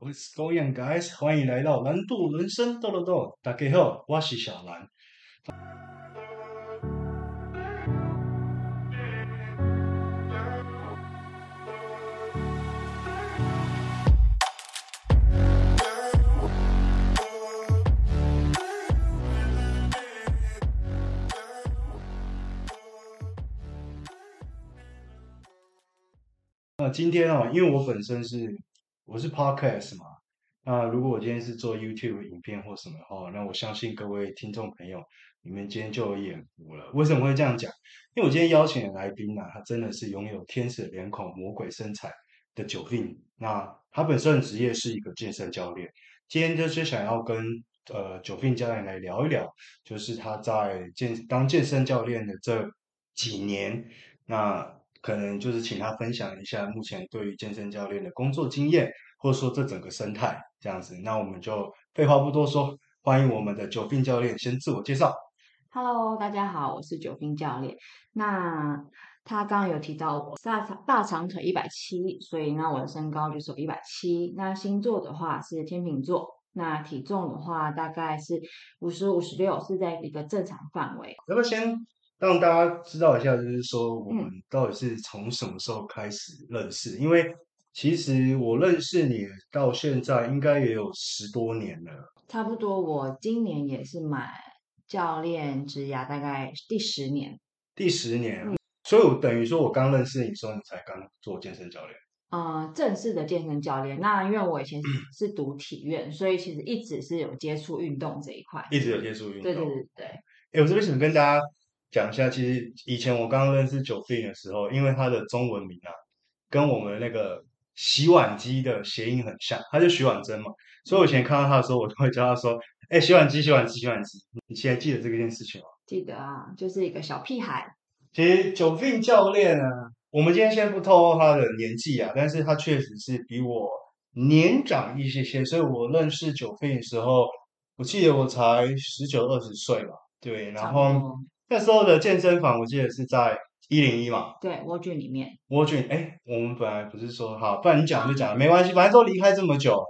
What's going, guys？欢迎来到蓝度人生豆豆豆。大家好，我是小蓝。那今天啊，因为我本身是我是 Podcast 嘛，那如果我今天是做 YouTube 影片或什么的话，那我相信各位听众朋友，你们今天就有眼福了。为什么会这样讲？因为我今天邀请的来宾呢、他真的是拥有天使脸孔、魔鬼身材的 Jovin。那他本身的职业是一个健身教练，今天就是想要跟呃 Jovin 教练来聊一聊，就是他在健当健身教练的这几年，那。可能就是请他分享一下目前对于健身教练的工作经验，或者说这整个生态这样子。那我们就废话不多说，欢迎我们的 Jovin 教练先自我介绍。Hello，大家好，我是 Jovin 教练。那他刚刚有提到我大长大长腿一百七，所以呢我的身高就是一百七。那星座的话是天秤座，那体重的话大概是五十五十六，是在一个正常范围。要不要先？让大家知道一下，就是说我们到底是从什么时候开始认识？嗯、因为其实我认识你到现在应该也有十多年了。差不多，我今年也是满教练职涯大概第十年。第十年，嗯、所以我等于说我刚认识你的时候，你才刚做健身教练。呃，正式的健身教练。那因为我以前是 读体院，嗯、所以其实一直是有接触运动这一块。一直有接触运动。对对对对。哎，我这边想跟大家。讲一下，其实以前我刚刚认识 Jovin 的时候，因为他的中文名啊，跟我们那个洗碗机的谐音很像，他就徐婉珍嘛，所以我以前看到他的时候，我都会叫他说：“哎，洗碗机，洗碗机，洗碗机。”你现在记得这个件事情吗？记得啊，就是一个小屁孩。其实 Jovin 教练啊，我们今天先不透露他的年纪啊，但是他确实是比我年长一些些，所以我认识 Jovin 的时候，我记得我才十九二十岁吧，对，然后。那时候的健身房，我记得是在一零一嘛。对，蜗居里面。蜗居，哎，我们本来不是说好，不然你讲就讲，没关系，反正都离开这么久。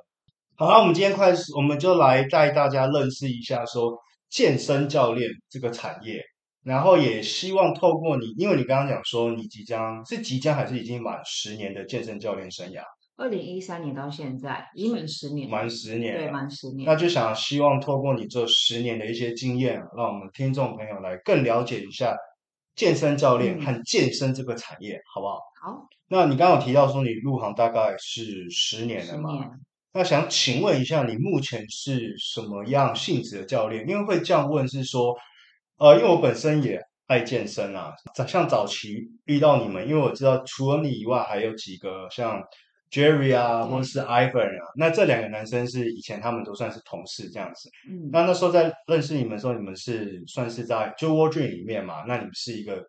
好，那我们今天开始，我们就来带大家认识一下说健身教练这个产业，然后也希望透过你，因为你刚刚讲说你即将是即将还是已经满十年的健身教练生涯。二零一三年到现在，已经满十年，满十年，对，满十年。那就想希望透过你这十年的一些经验，让我们听众朋友来更了解一下健身教练和健身这个产业，嗯、好不好？好。那你刚刚有提到说你入行大概是十年了嘛？那想请问一下，你目前是什么样性质的教练？因为会这样问是说，呃，因为我本身也爱健身啊，像早期遇到你们，因为我知道除了你以外，还有几个像。Jerry 啊，或者是 Ivan 啊，那这两个男生是以前他们都算是同事这样子。嗯，那那时候在认识你们的时候，你们是算是在就 World Gym 里面嘛？那你们是一个。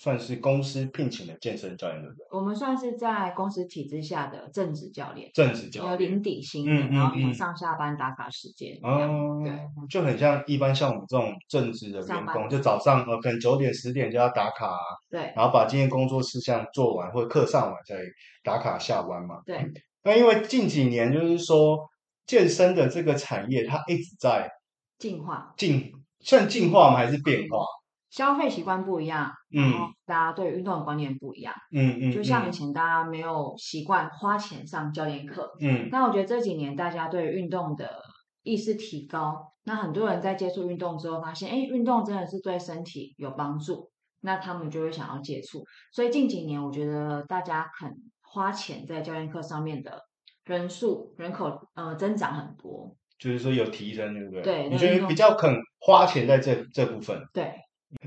算是公司聘请的健身教练，对不对？我们算是在公司体制下的正职教练，正职教练有领底薪，嗯，然后有上下班打卡时间，哦，对，就很像一般像我们这种正职的员工，就早上呃可能九点十点就要打卡，对，然后把今天工作事项做完或者课上完再打卡下班嘛，对。那因为近几年就是说健身的这个产业它一直在进化，进算进化吗？还是变化？消费习惯不一样，然后大家对运动的观念不一样。嗯嗯，就像以前大家没有习惯花钱上教练课。嗯，那我觉得这几年大家对运动的意识提高，那很多人在接触运动之后发现，哎，运动真的是对身体有帮助，那他们就会想要接触。所以近几年我觉得大家肯花钱在教练课上面的人数人口呃增长很多，就是说有提升，对不对？对，你觉得比较肯花钱在这这部分？对。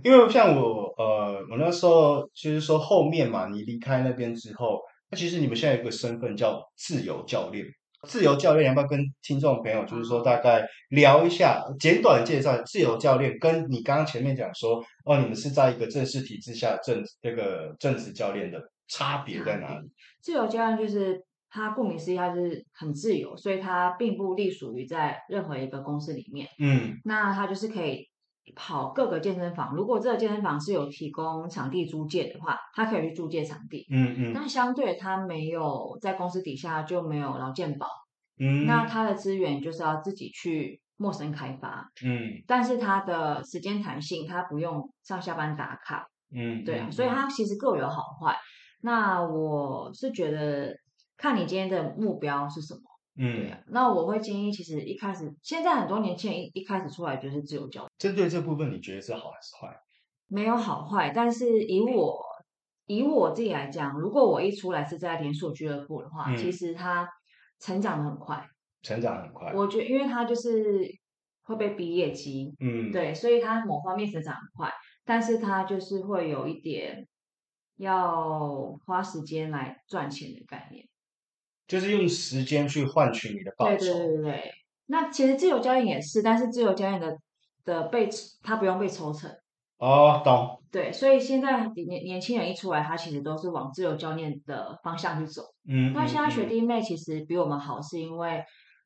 因为像我，呃，我那时候就是说后面嘛，你离开那边之后，那其实你们现在有一个身份叫自由教练。自由教练要不要跟听众朋友，就是说大概聊一下，简短介绍自由教练，跟你刚刚前面讲说，哦，你们是在一个正式体制下正这个正职教练的差别在哪里？自由教练就是他顾名思义，他是很自由，所以他并不隶属于在任何一个公司里面。嗯，那他就是可以。跑各个健身房，如果这个健身房是有提供场地租借的话，他可以去租借场地。嗯嗯。那相对他没有在公司底下就没有劳健保，嗯，那他的资源就是要自己去陌生开发，嗯，但是他的时间弹性，他不用上下班打卡，嗯，对啊，所以他其实各有好坏。那我是觉得，看你今天的目标是什么，嗯，对啊，那我会建议，其实一开始，现在很多年轻人一一开始出来就是自由教练。针对这部分，你觉得是好还是坏？没有好坏，但是以我以我自己来讲，如果我一出来是在连锁俱乐部的话，嗯、其实他成长的很快，成长很快。我觉得，因为他就是会被逼业绩，嗯，对，所以他某方面成长很快，但是他就是会有一点。要花时间来赚钱的概念，就是用时间去换取你的报酬。对对对对，那其实自由教练也是，但是自由教练的的被他不用被抽成。哦，懂。对，所以现在年年轻人一出来，他其实都是往自由教练的方向去走。嗯。那现在学弟妹其实比我们好，是因为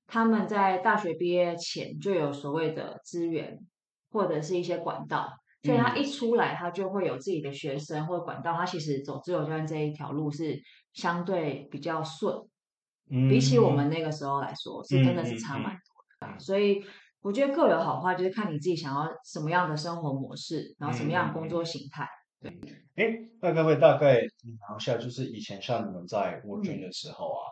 他们在大学毕业前就有所谓的资源或者是一些管道。所以他一出来，他就会有自己的学生或者管道。他其实走自由教练这一条路是相对比较顺，嗯，比起我们那个时候来说，是真的是差蛮多的。嗯，所以我觉得各有好坏，就是看你自己想要什么样的生活模式，然后什么样的工作形态。对，哎，那各位大概聊一下，就是以前像你们在沃军的时候啊，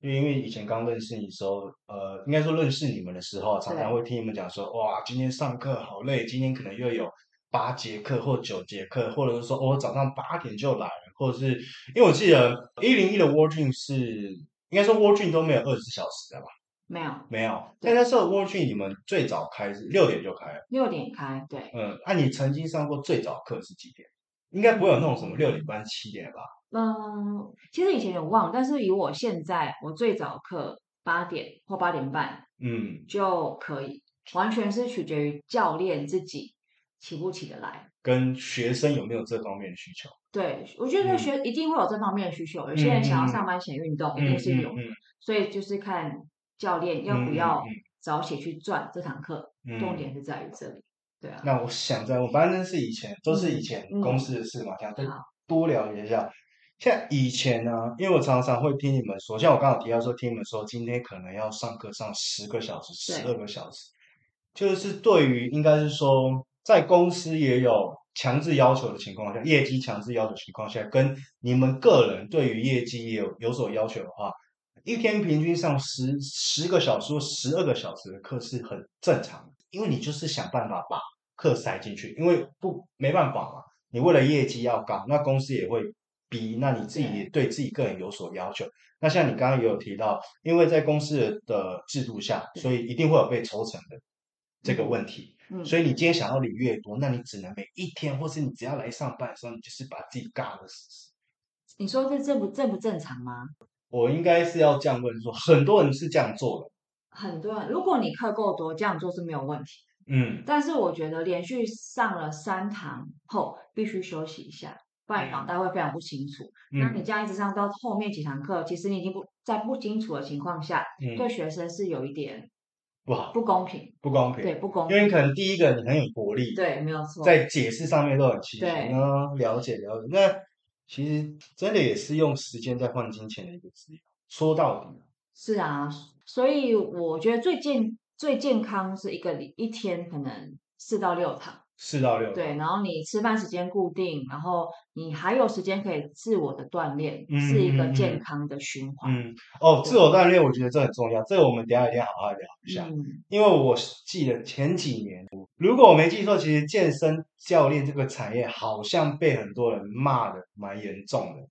因为因为以前刚认识你的时候，呃，应该说认识你们的时候，常常会听你们讲说，哇，今天上课好累，今天可能又有。八节课或九节课，或者是说，我、哦、早上八点就来了，或者是因为我记得一零一的 Gym 是应该说 World Gym 都没有二十四小时的吧？没有，没有。但那时候 World Gym 你们最早开是六点就开了，六点开，对。嗯，那、啊、你曾经上过最早课是几点？应该不会有那种什么六点半、七点吧？嗯，其实以前有忘，但是以我现在，我最早课八点或八点半，嗯，就可以，完全是取决于教练自己。起不起得来，跟学生有没有这方面的需求？对，我觉得学一定会有这方面的需求。嗯、有些人想要上班前运动，嗯、一定是有的。所以就是看教练要不要早起去赚这堂课，嗯、重点是在于这里。对啊。那我想在我反正是以前都是以前公司的事嘛，想多了解一下。像以前呢，因为我常常会听你们说，像我刚刚提到说，听你们说今天可能要上课上十个小时、十二个小时，就是对于应该是说。在公司也有强制要求的情况下，业绩强制要求情况下，跟你们个人对于业绩也有有所要求的话，一天平均上十十个小时或十二个小时的课是很正常的，因为你就是想办法把课塞进去，因为不没办法嘛，你为了业绩要高，那公司也会逼，那你自己也对自己个人有所要求。那像你刚刚也有提到，因为在公司的制度下，所以一定会有被抽成的这个问题。嗯，所以你今天想要领越多，那你只能每一天，或是你只要来上班的时候，你就是把自己尬的死死。你说这正不正不正常吗？我应该是要这样问说，很多人是这样做的。很多人，如果你课够多，这样做是没有问题。嗯，但是我觉得连续上了三堂后，必须休息一下，不然脑袋会非常不清楚。嗯，那你这样一直上到后面几堂课，其实你已经不在不清楚的情况下，嗯，对学生是有一点。不好，不公平，不公平，对，不公平。因为可能第一个你很有活力，对，没有错，在解释上面都很清楚，啊，了解了解。那其实真的也是用时间在换金钱的一个。说到底，是啊，所以我觉得最健最健康是一个一天可能四到六堂。四到六对，然后你吃饭时间固定，然后你还有时间可以自我的锻炼，嗯、是一个健康的循环。嗯，哦，自我锻炼，我觉得这很重要，这个我们等一下一定要好好聊一下。嗯、因为我记得前几年，如果我没记错，其实健身教练这个产业好像被很多人骂的蛮严重的，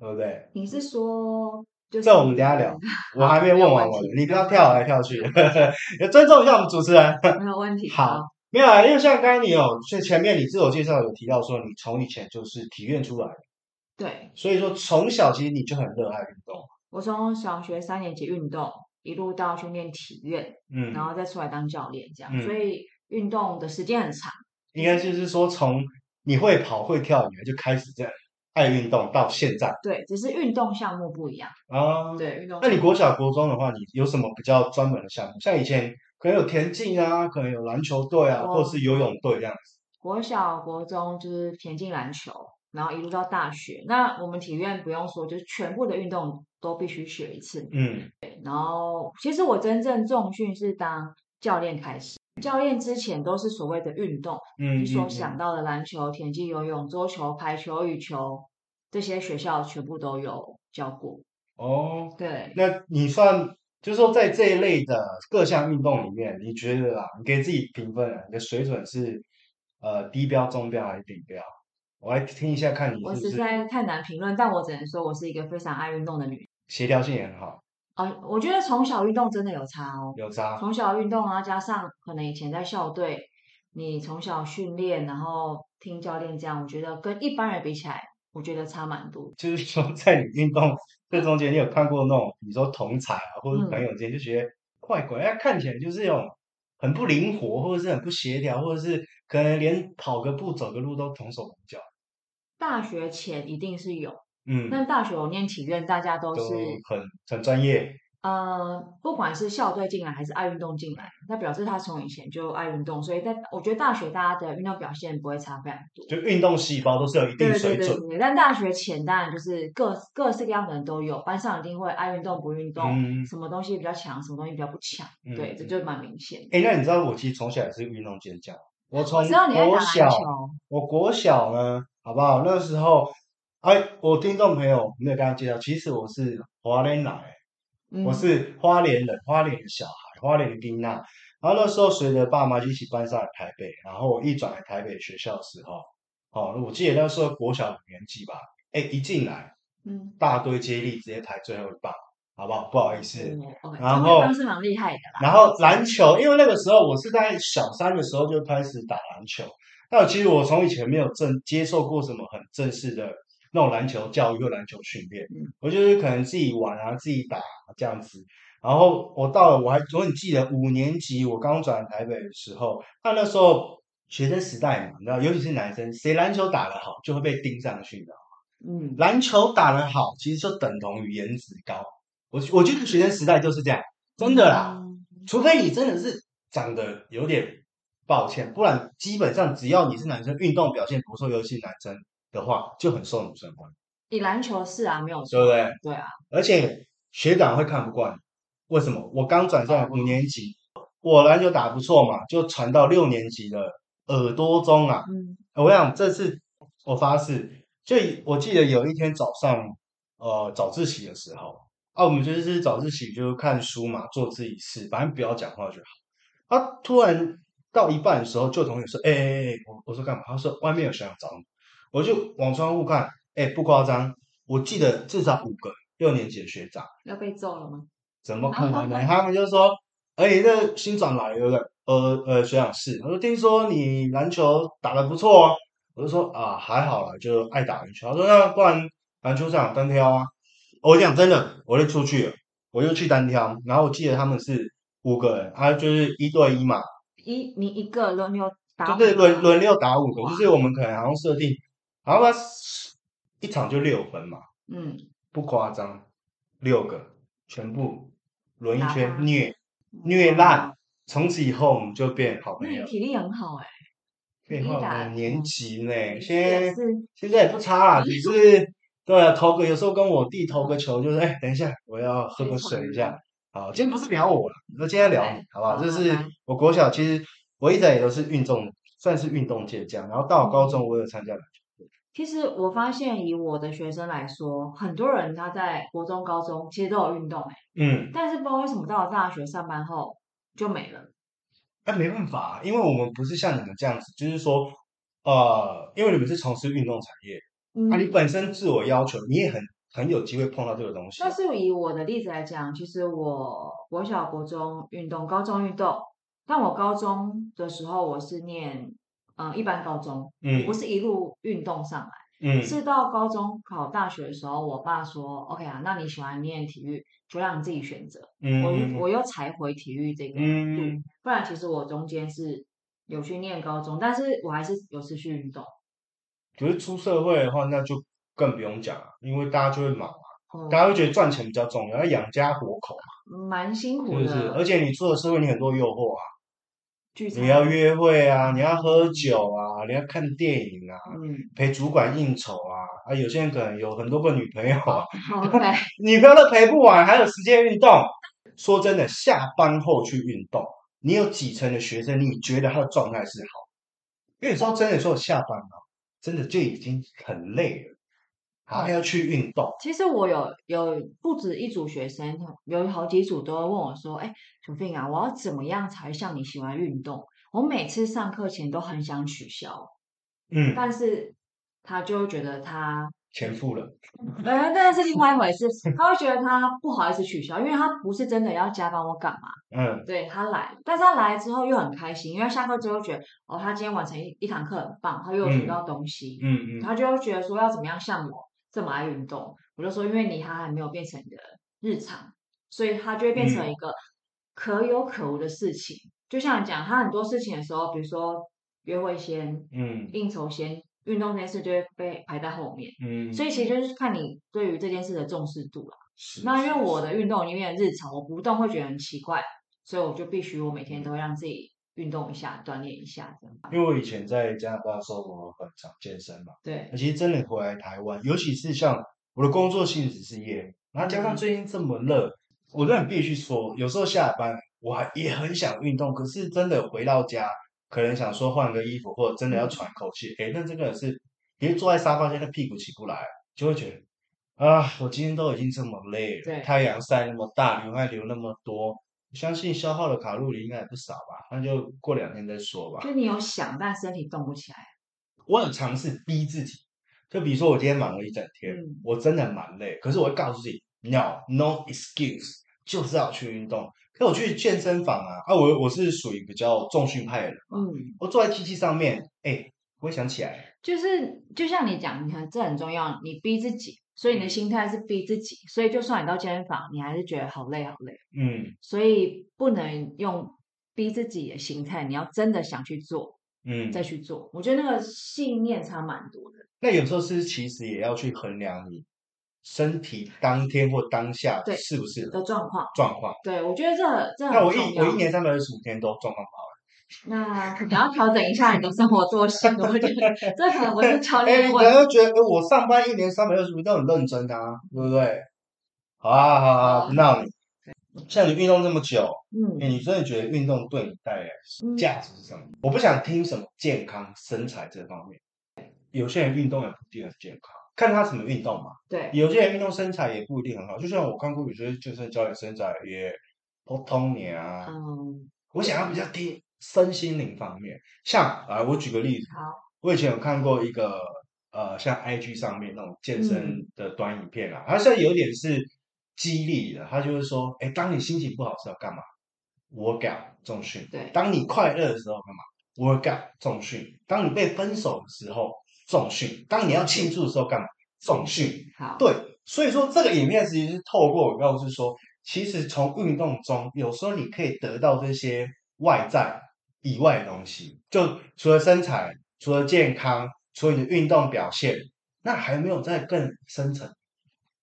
对不对？你是说，就是这我们等下聊，我还没问完我，你不要跳来跳去，要尊重一下我们主持人。没有问题。好。没有啊，因为像刚刚你有，所以前面你自我介绍有提到说，你从以前就是体院出来的，对，所以说从小其实你就很热爱运动。我从小学三年级运动，一路到训练体院，嗯，然后再出来当教练，这样，嗯、所以运动的时间很长。应该就是说，从你会跑会跳，你就开始在爱运动到现在。对，只是运动项目不一样啊。对，运动。那你国小国中的话，你有什么比较专门的项目？像以前。可能有田径啊，可能有篮球队啊，或者是游泳队这样子。国小、国中就是田径、篮球，然后一路到大学。那我们体院不用说，就是全部的运动都必须学一次。嗯，对。然后其实我真正重训是当教练开始，教练之前都是所谓的运动，嗯，你所想到的篮球、田径、游泳、桌球、排球、羽球这些学校全部都有教过。哦，对。那你算，就是说在这一类的各项运动里面，你觉得啊，你给自己评分啊，你的水准是呃低标、中标还是顶标？我来听一下，看你是不是。我实在太难评论，但我只能说我是一个非常爱运动的女人。协调性也很好。哦，我觉得从小运动真的有差哦。有差。从小运动啊，加上可能以前在校队，你从小训练，然后听教练这样，我觉得跟一般人比起来，我觉得差蛮多。就是说，在你运动这中间，你有看过那种，你说同才啊，或者朋友之间，就觉得怪怪，看起来就是那种很不灵活，或者是很不协调，或者是可能连跑个步、走个路都同手同脚。大学前一定是有，嗯，但大学我念体院，大家都是都很很专业。呃，不管是校队进来还是爱运动进来，那表示他从以前就爱运动，所以在我觉得大学大家的运动表现不会差非常多，就运动细胞都是有一定水准。对对对对，但大学前当然就是各各式各样的人都有，班上一定会爱运动不运动，嗯，什么东西比较强，什么东西比较不强，嗯，对，这就蛮明显。哎，那你知道我其实从小也是运动健将，我从国小，我国小呢。好不好？那时候，哎，我听众朋友没有跟他介绍，其实我是华莲来，嗯、我是花莲人，花莲的小孩，花莲的丁娜。然后那时候随着爸妈一起搬上来台北，然后我一转来台北学校的时候，哦，我记得那时候国小五年级吧，哎，一进来，嗯，大堆接力直接排最后一棒，好不好？不好意思，嗯然后是蛮厉害的啦。然后篮球，因为那个时候我是在小三的时候就开始打篮球。那其实我从以前没有正接受过什么很正式的那种篮球教育或篮球训练，我就是可能自己玩啊，自己打这样子。然后我到了，我还我很记得五年级我刚转台北的时候，那那时候学生时代嘛，你知道，尤其是男生，谁篮球打得好就会被盯上去，你知道吗？嗯，篮球打得好，其实就等同于颜值高。我我觉得学生时代就是这样，真的啦，除非你真的是长得有点。抱歉，不然基本上只要你是男生，运动表现不错，尤其男生的话，就很受女生欢迎。你篮球是啊，没有错，对不对？对啊。而且学长会看不惯，为什么？我刚转上五年级，我篮球打得不错嘛，就传到六年级的耳朵中啊。嗯。我想这次我发誓，就我记得有一天早上，呃，早自习的时候啊，我们就是早自习就看书嘛，做自己事，反正不要讲话就好。啊，突然。到一半的时候，就同学说：“哎哎哎，我我说干嘛？”他说：“外面有学长找你。”我就往窗户看，哎，不夸张，我记得至少五个六年级的学长要被揍了吗？怎么可能呢？他们就说：“哎，这新转来的，呃呃，学长是。”我说：“听说你篮球打得不错哦。”我就说：“啊，还好啦，就爱打篮球。”他说：“那不然篮球场单挑啊？”我讲真的，我就出去了，我就去单挑。然后我记得他们是五个人，啊，就是一对一嘛。一你一个轮流打，对对，轮轮流打五个，就是我们可能好像设定，然后他一场就六分嘛，嗯，不夸张，六个全部轮一圈虐虐烂，从此以后我们就变好朋友。体力很好哎，变好五年级呢，现在现在也不差啦，只是对啊，投个有时候跟我弟投个球，就是哎，等一下我要喝个水一下。好，今天不是聊我了，那今天聊你，好不好？就是我国小，其实我一直也都是运动，算是运动健将。然后到了高中，我有参加。其实我发现，以我的学生来说，很多人他在国中、高中其实都有运动，哎，嗯，但是不知道为什么到了大学上班后就没了。哎，没办法，因为我们不是像你们这样子，就是说，呃，因为你们是从事运动产业，啊、你本身自我要求，你也很。很有机会碰到这个东西。但是以我的例子来讲，其实我国小、国中运动，高中运动。但我高中的时候，我是念嗯一般高中，嗯，不是一路运动上来，嗯，是到高中考大学的时候，我爸说，OK 啊，那你喜欢念体育，就让你自己选择。嗯，我我又才回体育这个路，嗯，不然其实我中间是有去念高中，但是我还是有持续运动。可是出社会的话，那就。更不用讲了，因为大家就会忙嘛，嗯、大家会觉得赚钱比较重要，要养家活口嘛，蛮辛苦的。是不是？而且你出了社会，你很多诱惑啊，你要约会啊，你要喝酒啊，你要看电影啊，嗯、陪主管应酬啊，啊，有些人可能有很多个女朋友.女朋友都陪不完，还有时间运动。说真的，下班后去运动，你有几成的学生，你觉得他的状态是好？因为有时候真的说下班了，真的就已经很累了。还要去运动。其实我有有不止一组学生，有好几组都会问我说：“哎，Sophia 啊，我要怎么样才像你喜欢运动？我每次上课前都很想取消，嗯，但是他就会觉得他钱付了，呃，那是另外一回事，他会觉得他不好意思取消，因为他不是真的要加班我干嘛？嗯，对他来，但是他来之后又很开心，因为下课之后觉得哦，他今天完成一一堂课很棒，他又学到东西，嗯嗯，嗯，他就会觉得说要怎么样像我。这么爱运动，我就说，因为你他还没有变成你的日常，所以他就会变成一个可有可无的事情。嗯、就像你讲，他很多事情的时候，比如说约会先，嗯，应酬先，运动这件事就会被排在后面。嗯，所以其实就是看你对于这件事的重视度了。是。那因为我的运动里面的日常，我不动会觉得很奇怪，所以我就必须我每天都会让自己。运动一下，锻炼一下，这样。因为我以前在加拿大生活很常健身嘛，对。其实真的回来台湾，尤其是像我的工作性质是业，然后加上最近这么热，嗯、我真的必须说，有时候下班我还也很想运动，可是真的回到家，可能想说换个衣服，或者真的要喘口气，哎、嗯，那这个是，因为坐在沙发上，那屁股起不来，就会觉得啊，我今天都已经这么累了，太阳晒那么大，流汗流那么多。相信消耗的卡路里应该也不少吧，那就过两天再说吧。就你有想，但身体动不起来。我有尝试逼自己，就比如说我今天忙了一整天，嗯、我真的蛮累，可是我会告诉自己，no no excuse，就是要去运动。可我去健身房啊，啊，我我是属于比较重训派的人嘛，嗯，我坐在机器上面，哎、欸，我会想起来，就是就像你讲，你看这很重要，你逼自己。所以你的心态是逼自己，所以就算你到健身房，你还是觉得好累好累。嗯，所以不能用逼自己的心态，你要真的想去做，嗯，再去做。我觉得那个信念差蛮多的。那有时候是其实也要去衡量你身体当天或当下对是不是的状况状况。对，我觉得这这那我一我一年三百六十五天都状况不好。那可能要调整一下你的生活作息，我觉得这可能不是教练问题。哎，你可能觉得我上班一年三百六十五都很认真啊，对不对？好啊，好啊，不闹你。像你运动这么久，嗯，你真的觉得运动对你带来价值是什么？我不想听什么健康身材这方面。有些人运动也不一定很健康，看他什么运动嘛。对，有些人运动身材也不一定很好。就像我看过有些健身教练身材也普通点啊。嗯，我想要比较低。身心灵方面，像啊、呃，我举个例子，我以前有看过一个呃，像 IG 上面那种健身的短影片啊，它现在有点是激励的，它就是说，哎，当你心情不好的时候干嘛？workout 重训。对，当你快乐的时候干嘛？workout 重训。当你被分手的时候重训。当你要庆祝的时候干嘛？重训。好，对，所以说这个影片其实是透过我告诉说，其实从运动中有时候你可以得到这些外在。以外的东西，就除了身材，除了健康，除了你的运动表现，那还没有再更深层。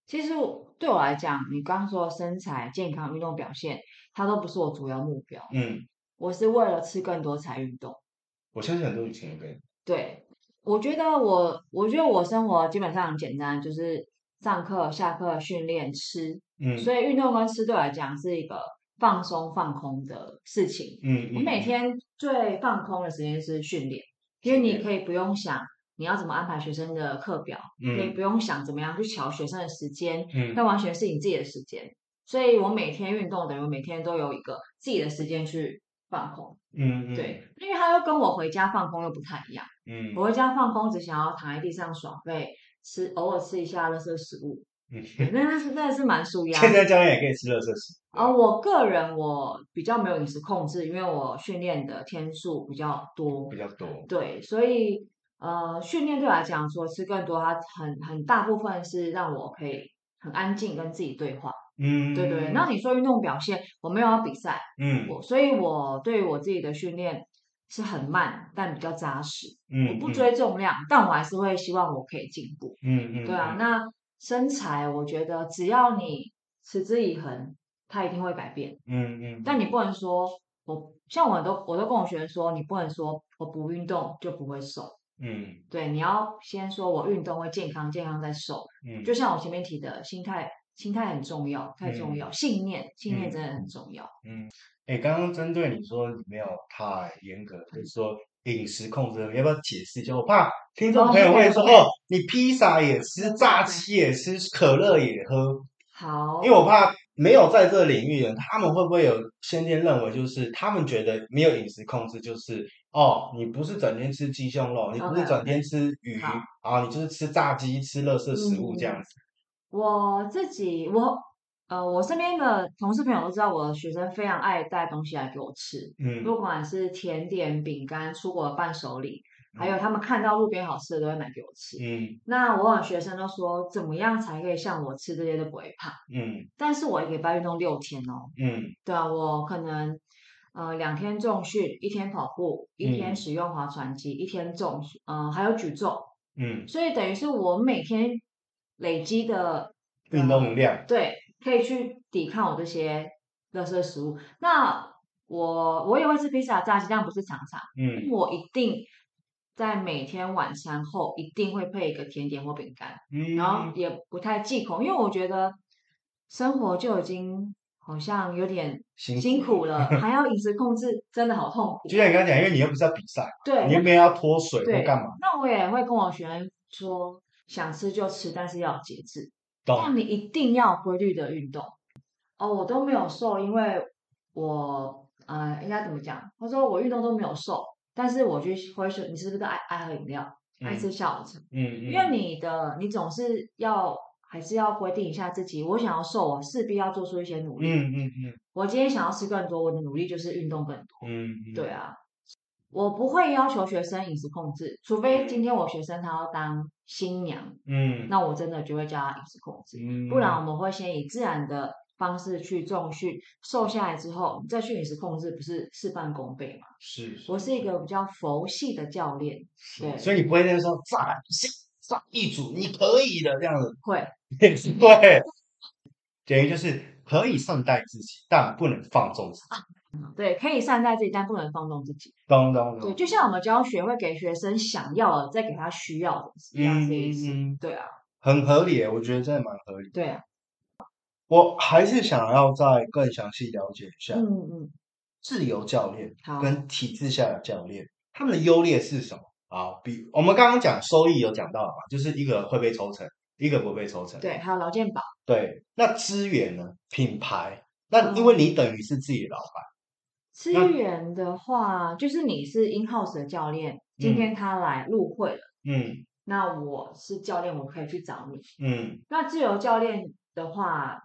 其实对我来讲，你刚刚说的身材、健康、运动表现，它都不是我主要目标。嗯，我是为了吃更多才运动。我相信很多以前跟对，我觉得我，我觉得我生活基本上很简单，就是上课、下课、训练、吃。嗯，所以运动跟吃对我来讲是一个。放松放空的事情，嗯，我每天最放空的时间是训练，因为你可以不用想你要怎么安排学生的课表，嗯，可以不用想怎么样去瞧学生的时间，嗯，那完全是你自己的时间。所以我每天运动等于我每天都有一个自己的时间去放空，嗯，对，因为他又跟我回家放空又不太一样，嗯，我回家放空只想要躺在地上耍废，吃偶尔吃一下垃圾食物。嗯，那那是真的是蛮舒压。现在教练也可以吃热色食物。啊，我个人我比较没有饮食控制，因为我训练的天数比较多。比较多。对，所以呃，训练对我来讲，说吃更多，它很很大部分是让我可以很安静跟自己对话。嗯，对对。那你说运动表现，我没有要比赛。嗯。我所以，我对我自己的训练是很慢，但比较扎实。嗯。我不追重量，嗯，但我还是会希望我可以进步。嗯嗯。对啊，那。身材，我觉得只要你持之以恒，它一定会改变。嗯嗯。但你不能说我像我都我都跟我学生说，你不能说我不运动就不会瘦。嗯，对，你要先说我运动会健康，健康再瘦。嗯，就像我前面提的心态，心态很重要，太重要。嗯、信念，信念真的很重要。嗯，哎、嗯，刚刚针对你说你没有太严格，就是说饮食控制，你要不要解释一下？我怕听众朋友会说，哦，你披萨也吃，炸鸡也吃，可乐也喝。好，因为我怕。没有在这个领域的，他们会不会有先天认为，就是他们觉得没有饮食控制，就是哦，你不是整天吃鸡胸肉，你不是整天吃鱼啊，啊，你就是吃炸鸡、吃垃圾食物这样子。嗯、我自己，我呃，我身边的同事朋友都知道，我的学生非常爱带东西来给我吃，嗯，不管是甜点、饼干、出国的伴手礼。还有他们看到路边好吃的都会买给我吃。嗯，那我很学生都说，怎么样才可以像我吃这些都不会胖？嗯，但是我一个礼拜运动六天哦。嗯，对啊，我可能呃两天重训，一天跑步，一天使用划船机，嗯、一天重嗯、呃、还有举重。嗯，所以等于是我每天累积的运动量，对，可以去抵抗我这些垃圾食物。那我我也会吃披萨、炸鸡，但不是常常。嗯，我一定。在每天晚餐后一定会配一个甜点或饼干，嗯，然后也不太忌口，因为我觉得生活就已经好像有点辛苦了，苦还要饮食控制，真的好痛苦。就像你刚刚讲，因为你又不是要比赛，对，你又没有要脱水对或干嘛。那我也会跟我学生说，想吃就吃，但是要节制。懂但你一定要规律的运动。哦，我都没有瘦，因为我呃，应该怎么讲？他说我运动都没有瘦。但是我就会说，你是不是都爱爱喝饮料，嗯、爱吃下午茶？嗯，嗯，因为你的你总是要还是要规定一下自己，我想要瘦，我势必要做出一些努力。嗯嗯嗯。嗯嗯我今天想要吃更多，我的努力就是运动更多。嗯，嗯对啊，我不会要求学生饮食控制，除非今天我学生他要当新娘，嗯，那我真的就会教他饮食控制，嗯、不然我们会先以自然的。方式去重训，瘦下来之后，你再去饮食控制，不是事半功倍吗？是，是，我是一个比较佛系的教练，是对，所以你不会那个说炸炸一组，你可以的这样子，会，对，等于就是可以善待自己，但不能放纵自己。啊、对，可以善待自己，但不能放纵自己。当当当，对，就像我们教学会给学生想要的，再给他需要的一样的意思。嗯，对啊，很合理，我觉得真的蛮合理。对啊。我还是想要再更详细了解一下，嗯嗯，自由教练跟体制下的教练，他们的优劣是什么啊？比我们刚刚讲收益有讲到了嘛，就是一个会被抽成，一个不被抽成，对，还有劳健保，对，那资源呢？品牌，那因为你等于是自己的老板，资源的话，就是你是 in house 的教练，今天他来入会了，嗯，那我是教练，我可以去找你，嗯，那自由教练的话。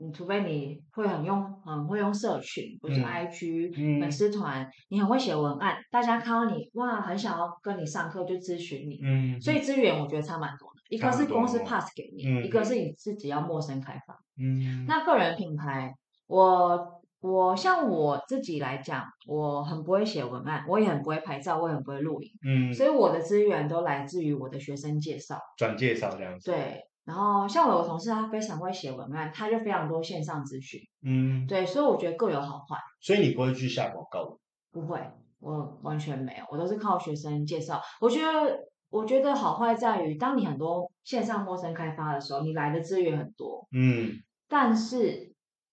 你除非你会很用，很会用社群，不是 IG、嗯、粉丝团，嗯、你很会写文案，大家看到你哇，很想要跟你上课，就咨询你。嗯，所以资源我觉得差蛮多的，一个是公司 pass 给你，嗯、一个是你自己要陌生开发。嗯，那个人品牌，我我像我自己来讲，我很不会写文案，我也很不会拍照，我也很不会录影。嗯，所以我的资源都来自于我的学生介绍、转介绍这样子。对。然后像我有个同事，他非常会写文案，他就非常多线上咨询。嗯，对，所以我觉得各有好坏。所以你不会去下广告？不会，我完全没有，我都是靠学生介绍。我觉得，我觉得好坏在于，当你很多线上陌生开发的时候，你来的资源很多。嗯，但是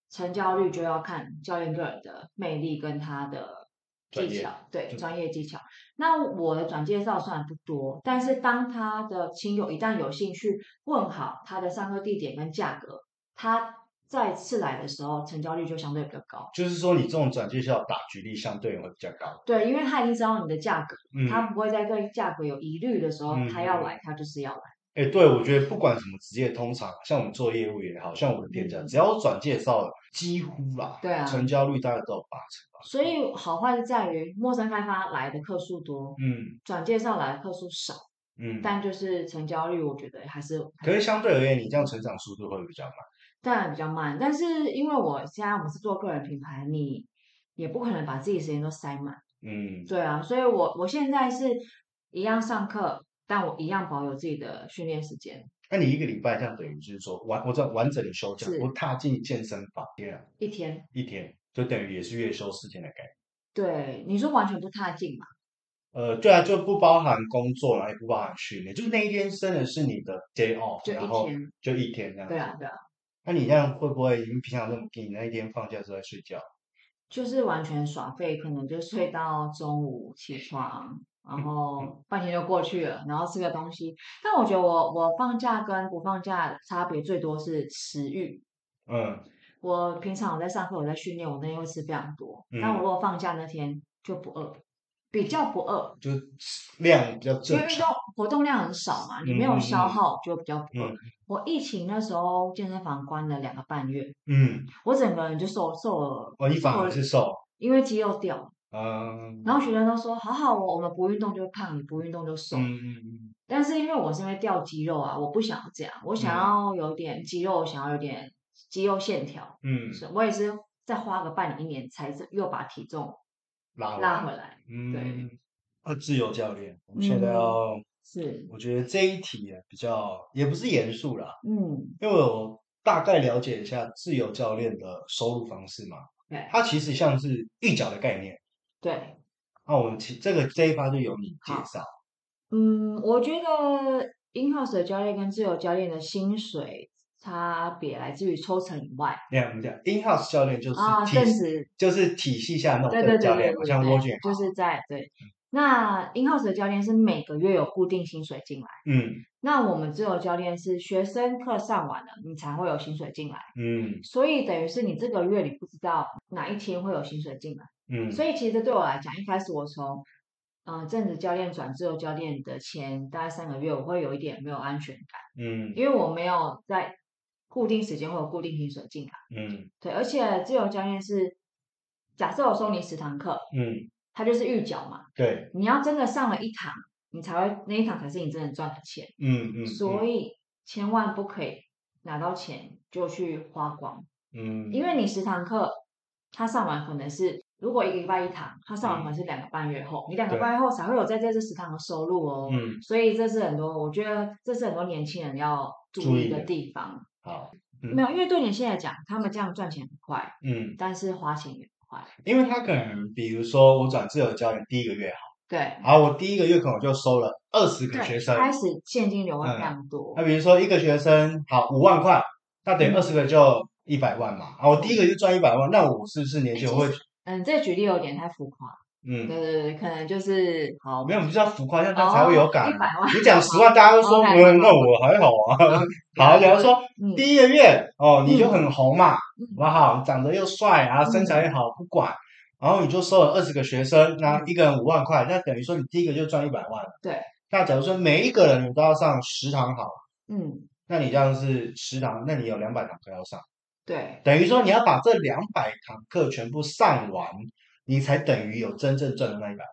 成交率就要看教练个人的魅力跟他的。技巧对专业技巧，那我的转介绍虽然不多，但是当他的亲友一旦有兴趣问好他的上课地点跟价格，他再次来的时候成交率就相对比较高。就是说，你这种转介绍打举例相对会比较高。对，因为他已经知道你的价格，嗯、他不会在对价格有疑虑的时候，嗯、他要来，他就是要来。哎、欸，对，我觉得不管什么职业，通常像我们做业务也好，像我的店家，嗯、只要转介绍了，几乎啦，对啊，成交率大概都有八成吧。所以好坏是在于陌生开发来的客数多，嗯，转介绍来的客数少，嗯，但就是成交率，我觉得还是。可是相对而言，你这样成长速度会比较慢。当然比较慢，但是因为我现在我们是做个人品牌，你也不可能把自己时间都塞满，嗯，对啊，所以我我现在是一样上课。但我一样保有自己的训练时间。那你一个礼拜这样等于就是说完，我这完整的休假，我踏进健身房，一天，一天就等于也是月休四天的概念。对，你说完全不踏进嘛？呃，对啊，就不包含工作啦，也不包含训练，就是那一天真的是你的 day off，然后就一天这样。对啊，对啊。那你这样会不会你平常那么你那一天放假都在睡觉？就是完全耍废，可能就睡到中午起床，然后半天就过去了，然后吃个东西。但我觉得我我放假跟不放假差别最多是食欲。嗯。我平常我在上课，我在训练，我那天会吃非常多。嗯。但我如果放假那天就不饿，比较不饿，就量比较正常。因为运动活动量很少嘛，你没有消耗就比较不饿。嗯。我疫情那时候健身房关了两个半月，嗯，我整个人就瘦瘦了。哦，你反而是瘦，因为肌肉掉。嗯。然后学生都说：“好好哦，我们不运动就胖，你不运动就瘦。”嗯嗯。但是因为我是因为掉肌肉啊，我不想要这样，我想要有点肌肉，想要有点。肌肉线条，嗯，是我也是再花个半年一年才又把体重拉拉回来，嗯，对。啊，自由教练，我们现在要是，我觉得这一题比较也不是严肃啦，嗯，因为我大概了解一下自由教练的收入方式嘛，对，它其实像是预缴的概念，对。那我们其这个这一趴就由你介绍，嗯，我觉得 in-house 的教练跟自由教练的薪水。差别来自于抽成以外，这样这样，in-house 教练就是体系，就是体系下那种教练，像 Roger，就是在对。那 in-house 的教练是每个月有固定薪水进来，嗯。那我们自由教练是学生课上完了，你才会有薪水进来，嗯。所以等于是你这个月你不知道哪一天会有薪水进来，嗯。所以其实对我来讲，一开始我从嗯正职教练转自由教练的前大概三个月，我会有一点没有安全感，嗯，因为我没有在。固定时间或者固定薪水进来，嗯，对，而且自由教练是，假设我收你十堂课，嗯，他就是预缴嘛，对，你要真的上了一堂，你才会那一堂才是你真的赚的钱，嗯嗯，所以千万不可以拿到钱就去花光，嗯，因为你十堂课，他上完可能是如果一个礼拜一堂，他上完可能是两个半月后，你两个半月后才会有在这次食堂的收入哦，嗯，所以这是很多，我觉得这是很多年轻人要注意的地方。好，嗯、没有，因为对年轻人来讲，他们这样赚钱很快，嗯，但是花钱也很快，因为他可能，比如说我转自由教练第一个月好，对，然后我第一个月可能就收了二十个学生，开始现金流会非常多。那、嗯、比如说一个学生好五万块，那等于二十个就一百万嘛，然后我第一个就赚一百万，那我是不是年轻人会？嗯，这个举例有点太浮夸。嗯，对对对，可能就是好，没有，我们就要浮夸，这样他才会有感。你讲十万，大家都说，嗯，那我还好啊。好，假如说第一个月哦，你就很红嘛，好不好？长得又帅啊，身材又好，不管，然后你就收了二十个学生，那一个人五万块，那等于说你第一个就赚一百万了。对。那假如说每一个人你都要上十堂好，嗯，那你这样是十堂，那你有两百堂课要上。对。等于说你要把这两百堂课全部上完。你才等于有真正赚的那一百万，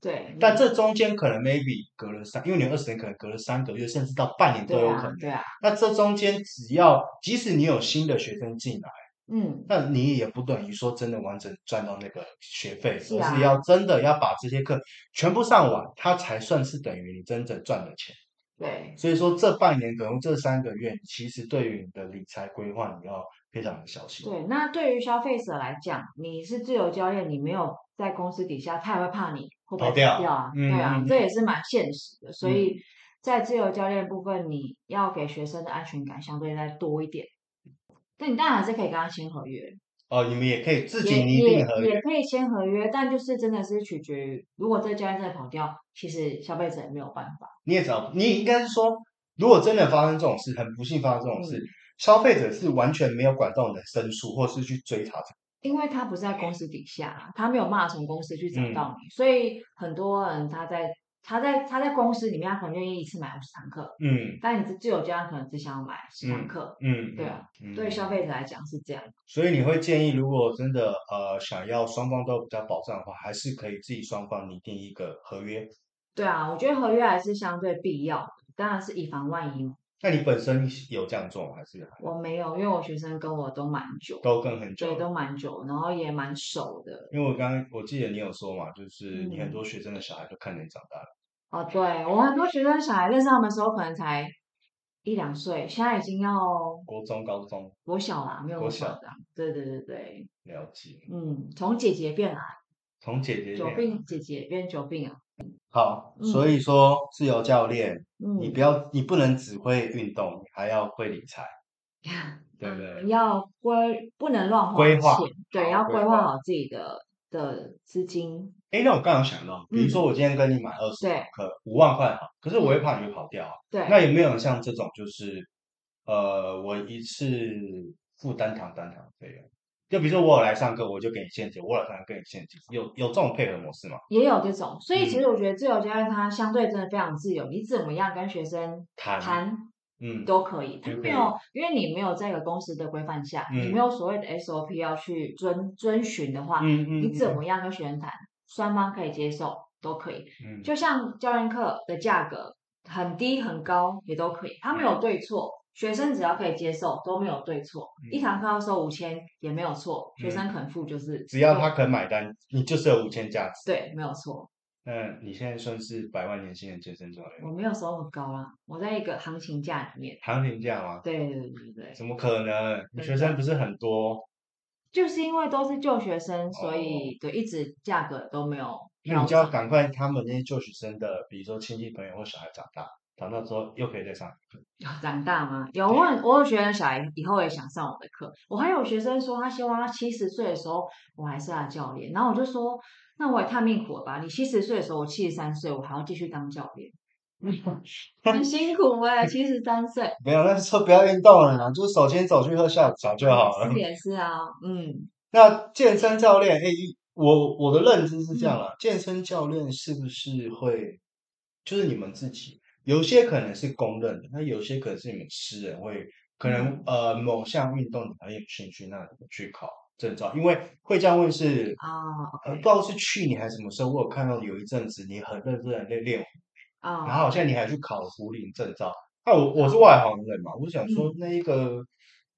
对。但这中间可能 maybe 隔了三，因为你二十年可能隔了三个月，甚至到半年都有可能。对啊。对啊，那这中间只要，即使你有新的学生进来，嗯，那你也不等于说真的完整赚到那个学费，是啊，而是要真的要把这些课全部上完，它才算是等于你真正赚的钱。对。所以说这半年可能这三个月，其实对于你的理财规划，你要。非常的小心。对，那对于消费者来讲，你是自由教练，你没有在公司底下，他也会怕你跑掉啊？对啊，嗯、这也是蛮现实的。所以在自由教练部分，你要给学生的安全感相对再多一点。但你当然还是可以跟他签合约。哦，你们也可以自己拟定合约也，也可以签合约，但就是真的是取决于，如果这个教练真的跑掉，其实消费者也没有办法。你也知道，你应该是说，如果真的发生这种事，很不幸发生这种事。嗯消费者是完全没有管到你的申诉，或是去追查，因为他不是在公司底下，他没有办法从公司去找到你，嗯、所以很多人他在他在他在公司里面，他可能愿意一次买五十堂课，嗯，但你自由教练可能只想要买十堂课，嗯，对啊，嗯、对消费者来讲是这样。所以你会建议，如果真的呃想要双方都比较保障的话，还是可以自己双方拟定一个合约。对啊，我觉得合约还是相对必要的，当然是以防万一。那你本身有这样做还是？我没有，因为我学生跟我都蛮久，都跟很久，对，都蛮久，然后也蛮熟的。因为我刚刚我记得你有说嘛，就是你很多学生的小孩都看着你长大了。哦，对，我很多学生的小孩认识他们的时候可能才一两岁，现在已经要国中、高中、国小啦，没有国小的。对对对对，了解。嗯，从姐姐变来。从姐姐久病姐姐变久病啊。好，所以说自由教练，嗯、你不要，你不能只会运动，你还要会理财，嗯、对不对？要规，不能乱花钱，规划对，要规划好自己的的资金。哎，那我刚刚想到，比如说我今天跟你买二十堂课，五万块好，可是我会怕你跑掉，对，那有没有像这种，就是呃，我一次付单堂单堂费用？就比如说我有来上课，我就给你现金；我有来上课给你现金，有有这种配合模式吗？也有这种，所以其实我觉得自由教育它相对真的非常自由，你怎么样跟学生谈谈，嗯，都可以。他没有，因为你没有在一个公司的规范下，你没有所谓的 SOP 要去遵遵循的话，嗯嗯，你怎么样跟学生谈，双方可以接受都可以。嗯，就像教练课的价格很低很高也都可以，它没有对错。学生只要可以接受，都没有对错。嗯、一堂课要收五千也没有错，学生肯付就是。只要他肯买单，你就是有五千价值。对，没有错。那你现在算是百万年薪的健身教练？我没有收那么高啊，我在一个行情价里面。行情价吗？对对对对。怎么可能？你学生不是很多？就是因为都是旧学生，所以对一直价格都没有。那你就要赶快他们那些旧学生的，比如说亲戚朋友或小孩长大。长大之后又可以再上课。长大吗？有，我我有学生小孩以后也想上我的课。我还有学生说他希望他七十岁的时候我还是他教练。然后我就说，那我也太命苦了吧！你七十岁的时候我七十三岁，我还要继续当教练，很辛苦哎、欸，七十三岁。没有，那时候不要运动了啦，就手牵手去喝下午茶就好了。是也是啊，嗯。那健身教练，哎、欸，我我的认知是这样啦，嗯、健身教练是不是会，就是你们自己？有些可能是公认的，那有些可能是你们私人会，可能、嗯、呃某项运动你很有兴趣，那你们去考证照。因为会这样问是啊，呃.不知道是去年还是什么时候，我有看到有一阵子你很认真的在练啊，然后好像你还去考了壶铃证照。那、啊、我我是外行人嘛，我想说那一个。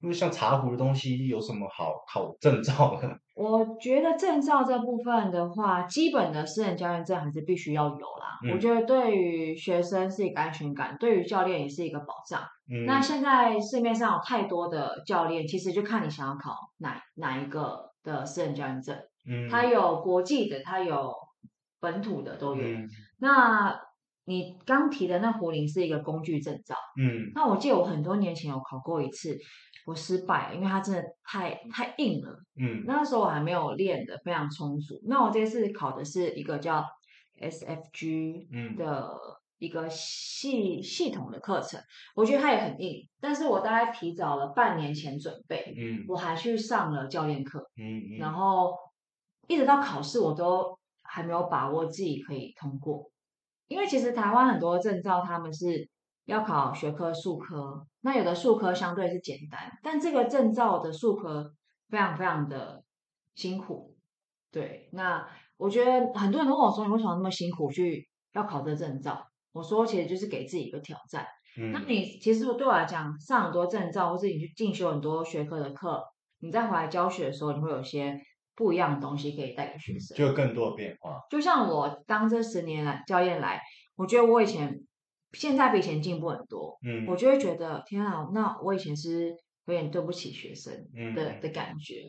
嗯因为像茶壶的东西有什么好考证照的？我觉得证照这部分的话，基本的私人教练证还是必须要有啦。嗯、我觉得对于学生是一个安全感，对于教练也是一个保障。嗯、那现在市面上有太多的教练，其实就看你想要考哪哪一个的私人教练证。嗯，它有国际的，它有本土的都有。嗯、那你刚提的那壶铃是一个工具证照。嗯，那我记得我很多年前有考过一次。我失败了，因为它真的太太硬了。嗯，那时候我还没有练的非常充足。那我这次考的是一个叫 SFG 的一个系、嗯、系统的课程，我觉得它也很硬，但是我大概提早了半年前准备。嗯，我还去上了教练课。嗯嗯，然后一直到考试，我都还没有把握自己可以通过，因为其实台湾很多证照他们是。要考学科、术科，那有的术科相对是简单，但这个证照的术科非常非常的辛苦。对，那我觉得很多人都问我说：“你为什么那么辛苦去要考这个证照？”我说：“其实就是给自己一个挑战。嗯”那你其实对我来讲，上很多证照，或是你去进修很多学科的课，你再回来教学的时候，你会有些不一样的东西可以带给学生，就有更多的变化。就像我当这十年来教练来，我觉得我以前。现在比以前进步很多，嗯，我就会觉得天啊，那我以前是有点对不起学生的、嗯、的感觉，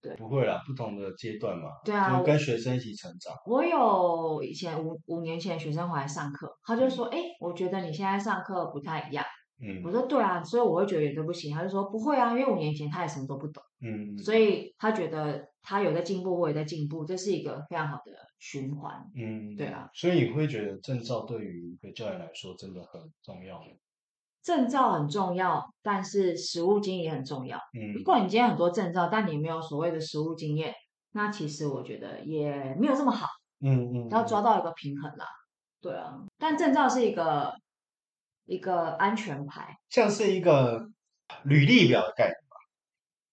对，不会啦，不同的阶段嘛，对啊，就跟学生一起成长。我有以前五五年前学生回来上课，他就说，哎、嗯，我觉得你现在上课不太一样。嗯，我说对啊，所以我会觉得有点对不起。他就说不会啊，因为五年前他也什么都不懂，嗯，所以他觉得他有在进步，我也在进步，这是一个非常好的循环，嗯，对啊。所以你会觉得证照对于一个教练来说真的很重要吗？证照很重要，但是实务经验也很重要。嗯，如果你今天很多证照，但你没有所谓的实务经验，那其实我觉得也没有这么好。嗯嗯，要抓到一个平衡啦。对啊，但证照是一个。一个安全牌，像是一个履历表的概念吧。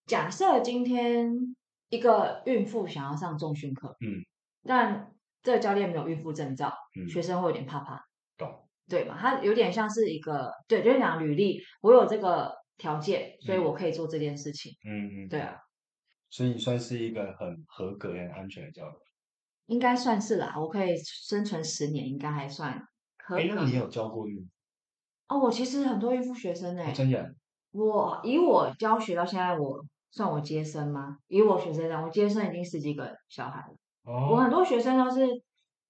假设今天一个孕妇想要上重训课，嗯，但这个教练没有孕妇证照，嗯，学生会有点怕怕，懂，对吧？他有点像是一个，对，就是讲履历，我有这个条件，所以我可以做这件事情，嗯嗯，对啊，所以算是一个很合格、很安全的教练，应该算是啦。我可以生存十年，应该还算可以。那你有教过孕？哦，我其实很多孕妇学生呢、欸哦。真的？我以我教学到现在，我算我接生吗？以我学生来讲，我接生已经十几个小孩了。哦，我很多学生都是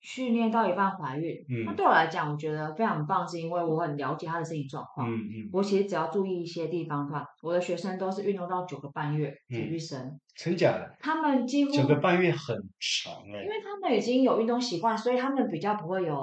训练到一半怀孕，嗯，那对我来讲，我觉得非常棒，是因为我很了解他的身体状况，嗯嗯，我其实只要注意一些地方的话，我的学生都是运动到九个半月才去生，真假的？他们几乎九个半月很长哎，因为他们已经有运动习惯，所以他们比较不会有。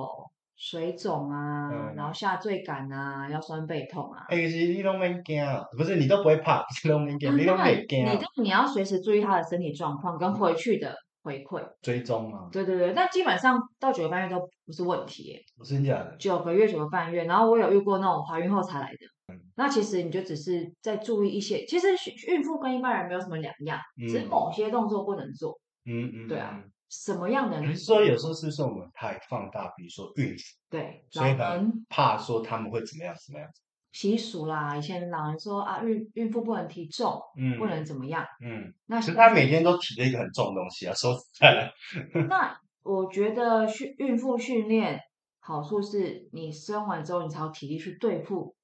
水肿啊，嗯、然后下坠感啊，腰酸背痛啊。哎、欸，是你都没惊，不是你都不会怕，是都没惊，你都没惊。你你要随时注意他的身体状况跟回去的回馈。追踪嘛。对对对，但基本上到九个半月都不是问题耶。不是假的。九个月九个半月，然后我有遇过那种怀孕后才来的。嗯。那其实你就只是在注意一些，其实孕妇跟一般人没有什么两样，嗯、只是某些动作不能做。嗯嗯。对啊。什么样的人？所以有时候是说我们太放大？比如说孕妇，对，所以怕说他们会怎么样？怎么样？习俗啦，以前老人说啊，孕孕妇不能提重，嗯，不能怎么样，嗯。那其实他每天都提着一个很重的东西啊，说实在的。那我觉得训孕妇训练好处是你生完之后，你才有体力去对付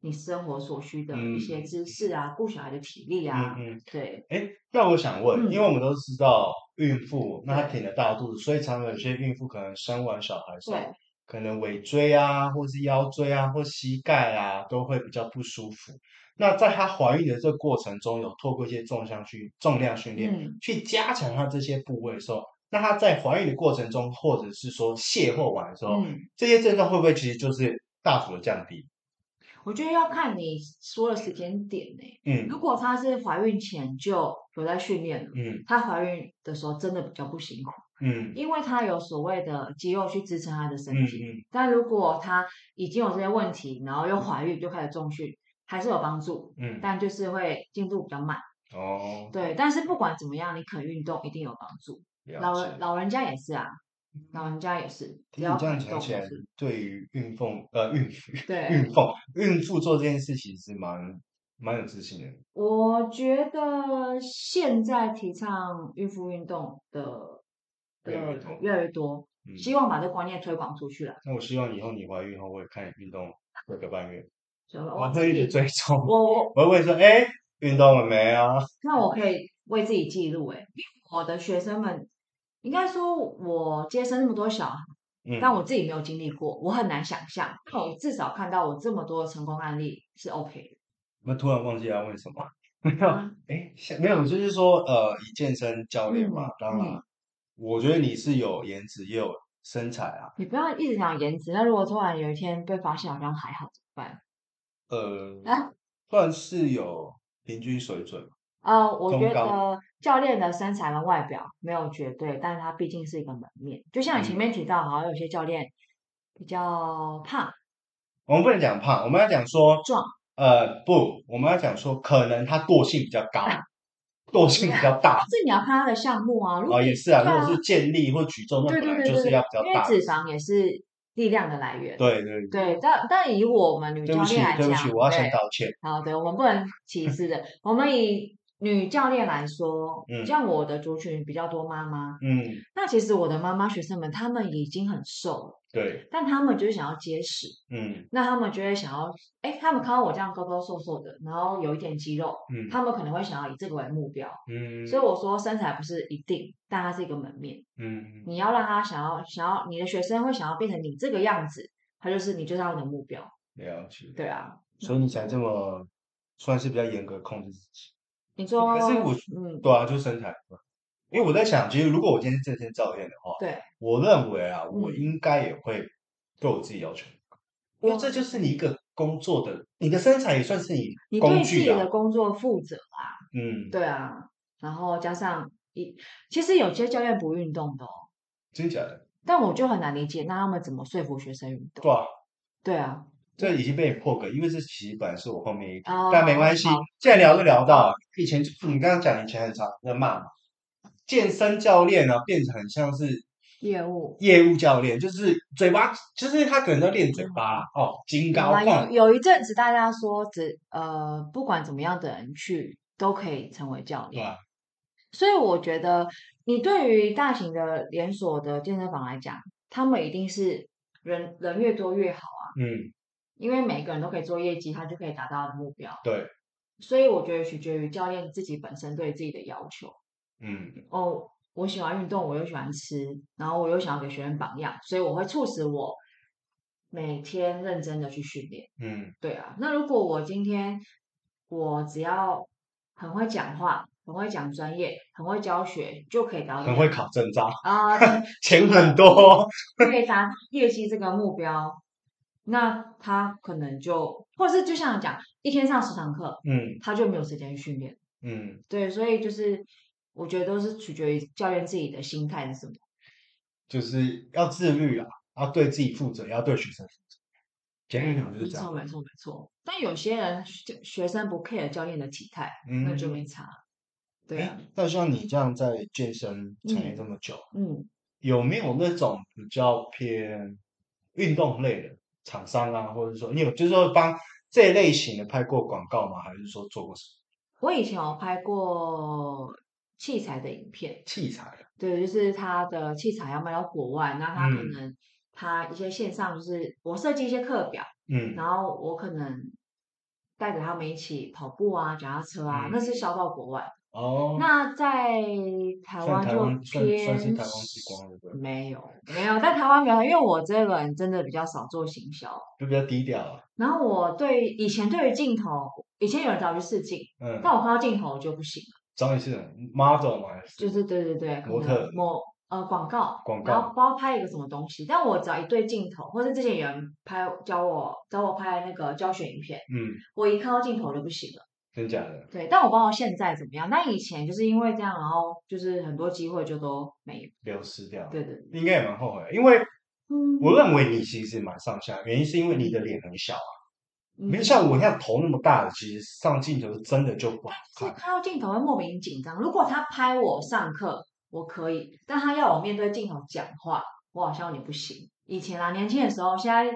你生活所需的一些知识啊，顾、嗯、小孩的体力啊，嗯，嗯对。哎，那我想问，嗯、因为我们都知道。孕妇，那她挺着大肚子，所以常常有些孕妇可能生完小孩之后，可能尾椎啊，或是腰椎啊，或膝盖啊，都会比较不舒服。那在她怀孕的这个过程中，有透过一些重量训重量训练，嗯、去加强她这些部位的时候，那她在怀孕的过程中，或者是说卸货完的时候，嗯、这些症状会不会其实就是大幅的降低？我觉得要看你说的时间点呢。嗯，如果她是怀孕前就有在训练了，嗯，她怀孕的时候真的比较不辛苦，嗯，因为她有所谓的肌肉去支撑她的身体。嗯嗯。但如果她已经有这些问题，然后又怀孕就开始重训，还是有帮助，嗯，但就是会进度比较慢。哦。对，但是不管怎么样，你肯运动一定有帮助。老人老人家也是啊。老人家也是，听你这样讲起来，对于孕妇呃孕对孕妇孕妇做这件事情是蛮蛮有自信的。我觉得现在提倡孕妇运动的的越来越多，希望把这观念推广出去了。那我希望以后你怀孕后，我也看你运动九个半月，我会一直追踪。我我我会问说，哎，运动了没啊？那我可以为自己记录，哎，我的学生们。应该说，我接生那么多小孩，嗯、但我自己没有经历过，我很难想象。但我至少看到我这么多的成功案例是 OK 的。那突然忘记要问什么？没有，哎、嗯，没有，就是说，呃，以健身教练嘛，嗯、当然，嗯、我觉得你是有颜值也有身材啊。你不要一直讲颜值，那如果突然有一天被发现好像还好怎么办？呃，啊、算是有平均水准。呃，我觉得教练的身材和外表没有绝对，但是他毕竟是一个门面。就像你前面提到，好像有些教练比较胖。我们不能讲胖，我们要讲说壮。呃，不，我们要讲说可能他惰性比较高，惰性比较大。这你要看他的项目啊。哦，也是啊，如果是健力或举重，那本来就是要比较大。因为脂肪也是力量的来源。对对对。但但以我们女教练来讲，对不起，我要先道歉。好，对，我们不能歧视的，我们以。女教练来说，嗯，像我的族群比较多妈妈，嗯，那其实我的妈妈学生们，他们已经很瘦了，对，但他们就是想要结实，嗯，那他们就会想要，哎，他们看到我这样高高瘦瘦的，然后有一点肌肉，嗯，他们可能会想要以这个为目标，嗯，所以我说身材不是一定，但它是一个门面，嗯，你要让他想要想要你的学生会想要变成你这个样子，他就是你就是他们的目标，了解，对啊，所以你才这么算是比较严格控制自己。你说，可是我，嗯，对啊，就身材，因为我在想，其实如果我今天是正身教练的话，对，我认为啊，我应该也会对我自己要求，因为这就是你一个工作的，你的身材也算是你，你对自己的工作负责啊，嗯，对啊，然后加上一，其实有些教练不运动的，哦，真假的？但我就很难理解，那他们怎么说服学生运动？对啊，对啊。这已经被你破格，因为这其实本来是我后面一个，哦、但没关系。既然聊都聊到，以前就你刚刚讲以前很常在骂嘛，健身教练呢变成很像是业务业务教练，就是嘴巴，就是他可能在练嘴巴、嗯、哦，金高有有一阵子大家说只呃不管怎么样的人去都可以成为教练，对啊、所以我觉得你对于大型的连锁的健身房来讲，他们一定是人人越多越好啊，嗯。因为每个人都可以做业绩，他就可以达到他的目标。对，所以我觉得取决于教练自己本身对自己的要求。嗯，哦，我喜欢运动，我又喜欢吃，然后我又想要给学生榜样，所以我会促使我每天认真的去训练。嗯，对啊。那如果我今天我只要很会讲话，很会讲专业，很会教学，就可以达到很会考证照啊，钱很多，可以达业绩这个目标。那他可能就，或者是就像讲，一天上十堂课，嗯，他就没有时间去训练。嗯，对，所以就是。我觉得都是取决于教练自己的心态是什么，就是要自律啊，要对自己负责，要对学生负责。简单讲就是这样。没错，没错，没错。但有些人学生不 care 教练的体态，嗯、那就没差。对啊。那像你这样在健身产业这么久，嗯，嗯有没有那种比较偏运动类的厂商啊，或者说你有就是说帮这类型的拍过广告吗？还是说做过什么？我以前有拍过。器材的影片，器材对，就是他的器材要卖到国外，那他可能他一些线上就是我设计一些课表，嗯，然后我可能带着他们一起跑步啊、脚踏车啊，嗯、那是销到国外。哦，那在台湾就偏没有没有在台湾没有，因为我这个人真的比较少做行销，就比较低调啊。然后我对以前对于镜头，以前有人找我去试镜，嗯，但我看到镜头就不行了。找你是 model 吗？就是对对对，模特、模呃广告，广告，然后帮拍一个什么东西。但我只要一对镜头，或者之前有人拍教我找我拍那个教学影片，嗯，我一看到镜头就不行了。真假的？对，但我不知道现在怎么样。那以前就是因为这样，然后就是很多机会就都没有流失掉。对对，应该也蛮后悔，因为我认为你其实蛮上下，原因是因为你的脸很小啊。没有像我那样头那么大的，其实上镜头真的就不好看。看到镜头会莫名紧张。如果他拍我上课，我可以；但他要我面对镜头讲话，我好像有点不行。以前啊，年轻的时候，现在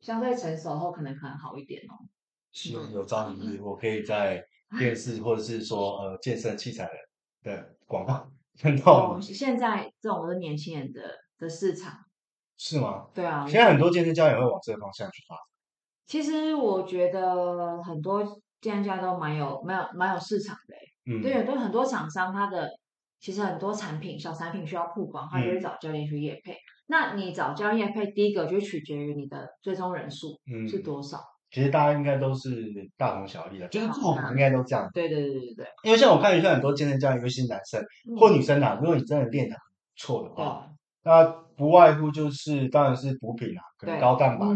相对成熟后，可能可能好一点哦。希望有朝一日，我可以在电视或者是说呃健身器材的广告看到。现在这种都是年轻人的的市场，是吗？对啊，现在很多健身教练会往这个方向去发展。其实我觉得很多健身家都蛮有、蛮有、蛮有市场的。嗯，对，对，很多厂商他的其实很多产品、小产品需要曝光，他就会找教练去业配。嗯、那你找教练业配，第一个就取决于你的最终人数是多少。其实大家应该都是大同小异的，就是做应该都这样。对对对对对。因为像我看一下很多健身教练，尤其是男生或女生啊，如果你真的练的很不错的话，那不外乎就是当然是补品啊，可能高蛋白、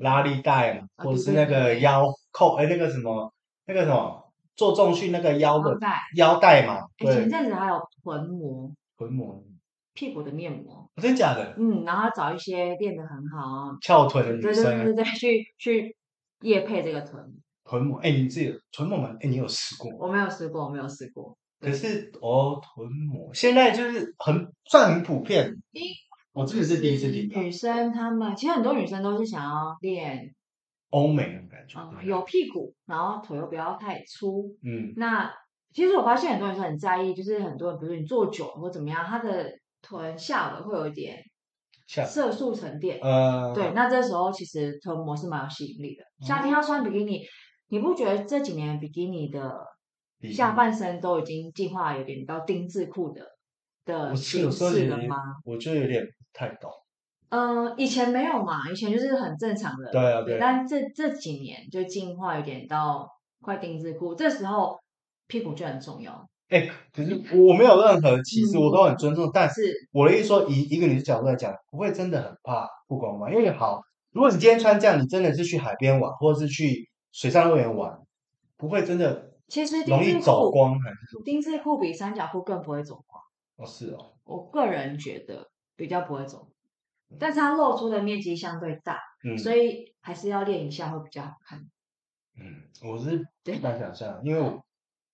拉力带啊，或者是那个腰扣，哎，那个什么，那个什么做重训那个腰的腰带嘛。前阵子还有臀膜，臀膜，屁股的面膜，真假的？嗯，然后找一些练得很好翘臀的女生，对对对对，去去。业配这个臀臀膜，哎，你自己臀膜吗？哎，你有试过？我没有试过，我没有试过。可是哦，臀膜现在就是很算很普遍。我这个是第一次听。女生她们其实很多女生都是想要练欧美那种感觉，有屁股，然后腿又不要太粗。嗯，那其实我发现很多人是很在意，就是很多人比如说你坐久了或怎么样，她的臀下围会有一点。色素沉淀，呃，对，那这时候其实臀膜是蛮有吸引力的。夏天要穿比基尼，你不觉得这几年比基尼的下半身都已经进化有点到丁字裤的的形式了吗？我觉得有点不太懂。嗯，以前没有嘛，以前就是很正常的。对啊，对。但这这几年就进化有点到快丁字裤，这时候屁股就很重要。哎，可是我没有任何歧视，我都很尊重。但是我的意思说，以一个女的角度来讲，不会真的很怕曝光吗？因为好，如果你今天穿这样，你真的是去海边玩，或者是去水上乐园玩，不会真的其实容易走光，还是说丁字裤比三角裤更不会走光？哦，是哦，我个人觉得比较不会走，但是它露出的面积相对大，嗯，所以还是要练一下会比较好看。嗯，我是不敢想象，因为我。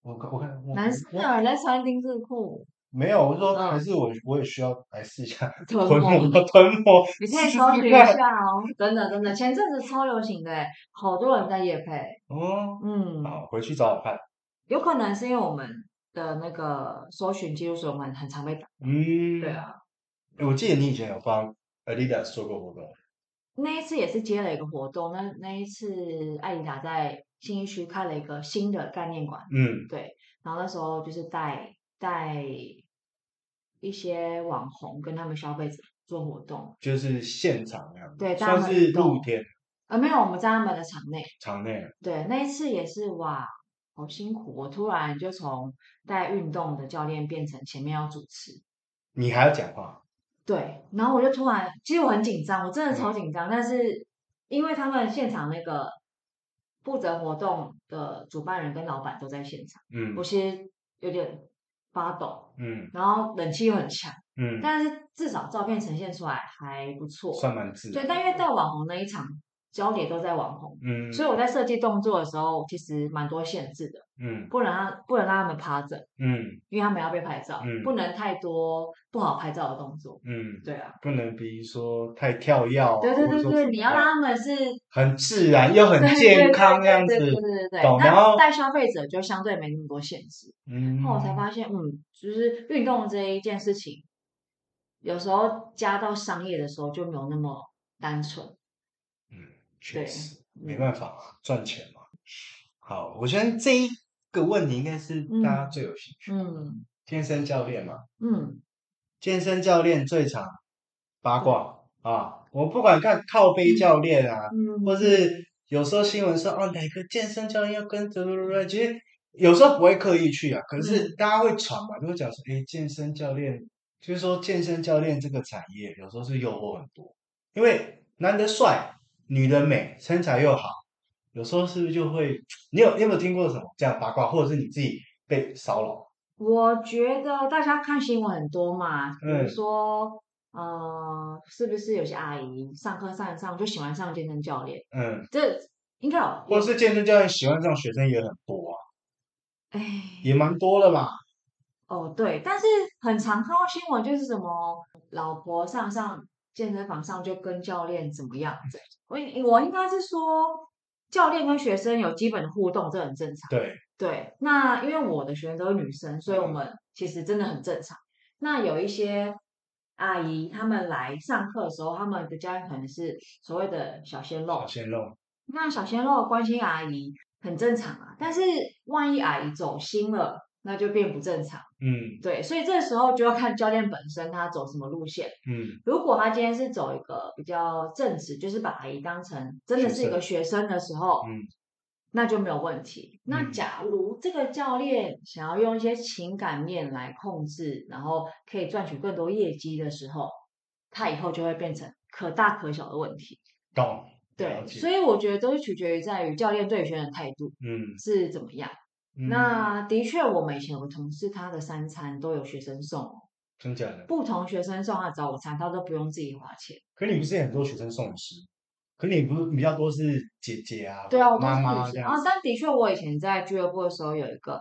我我看男生有人在穿丁字裤，没有，我说还是我我也需要来试一下臀膜臀膜，你可以搜寻一下哦，真的真的，前阵子超流行的，好多人在夜配哦，嗯，好，回去找找看，有可能是因为我们的那个搜寻记录是我们很常被打，嗯，对啊，我记得你以前有帮 Adidas 做过活动，那一次也是接了一个活动，那那一次艾迪达在。信义区开了一个新的概念馆，嗯，对，然后那时候就是带带一一些网红跟他们消费者做活动，就是现场那样，对，算是露天。呃，没有，我们在他们的场内。场内。对，那一次也是哇，好辛苦，我突然就从带运动的教练变成前面要主持。你还要讲话？对，然后我就突然，其实我很紧张，我真的超紧张，嗯、但是因为他们现场那个负责活动的主办人跟老板都在现场，嗯，我其实有点发抖，嗯，然后冷气又很强，嗯，但是至少照片呈现出来还不错，算蛮自然。对，但因为带网红那一场。焦点都在网红，嗯，所以我在设计动作的时候，其实蛮多限制的，嗯，不能让不能让他们趴着，嗯，因为他们要被拍照，嗯，不能太多不好拍照的动作，嗯，对啊，不能比如说太跳跃，对对对对，你要让他们是很自然又很健康这样子，对对对对，然后带消费者就相对没那么多限制，嗯，后我才发现，嗯，就是运动这一件事情，有时候加到商业的时候就没有那么单纯。确实没办法赚钱嘛。好，我觉得这一个问题应该是大家最有兴趣。嗯，健身教练嘛。嗯，健身教练最常八卦啊。我不管看靠背教练啊，嗯或是有时候新闻说哦，哪个健身教练要跟怎么怎么，其实有时候不会刻意去啊，可是大家会传嘛，就会讲说，哎，健身教练就是说健身教练这个产业有时候是诱惑很多，因为男的帅。女人美，身材又好，有时候是不是就会？你有你有没有听过什么这样八卦，或者是你自己被骚扰？我觉得大家看新闻很多嘛，比如说，嗯、呃，是不是有些阿姨上课上一上就喜欢上健身教练？嗯，这应该有。或者是健身教练喜欢上学生也很多啊，哎，也蛮多的嘛。哦，对，但是很常看到新闻就是什么老婆上上健身房上就跟教练怎么样子。我我应该是说，教练跟学生有基本的互动，这很正常。对对，那因为我的学生都是女生，所以我们其实真的很正常。那有一些阿姨，他们来上课的时候，他们的教练可能是所谓的小鲜肉。小鲜肉。那小鲜肉关心阿姨很正常啊，但是万一阿姨走心了。那就变不正常，嗯，对，所以这时候就要看教练本身他走什么路线，嗯，如果他今天是走一个比较正直，就是把阿姨当成真的是一个学生的时候，嗯，那就没有问题。那假如这个教练想要用一些情感面来控制，然后可以赚取更多业绩的时候，他以后就会变成可大可小的问题。懂，对，所以我觉得都是取决于在于教练对学生的态度，嗯，是怎么样。嗯、那的确，我们以前有个同事，他的三餐都有学生送哦。真假的？不同学生送他的早午餐，他都不用自己花钱。可你不是很多学生送的是？可你不是比较多是姐姐啊？对啊，我妈妈这样啊。但的确，我以前在俱乐部的时候，有一个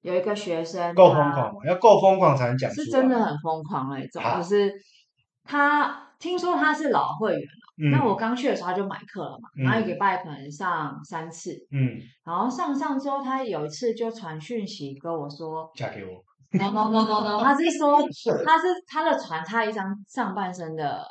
有一个学生够疯狂吗？要够疯狂才能讲。是真的很疯狂那种，啊、就是他听说他是老会员。那、嗯、我刚去的时候他就买课了嘛，嗯、然后一个礼拜可能上三次，嗯，然后上上之后他有一次就传讯息跟我说，嫁给我，no no no no no，他是说他是他的传他一张上半身的。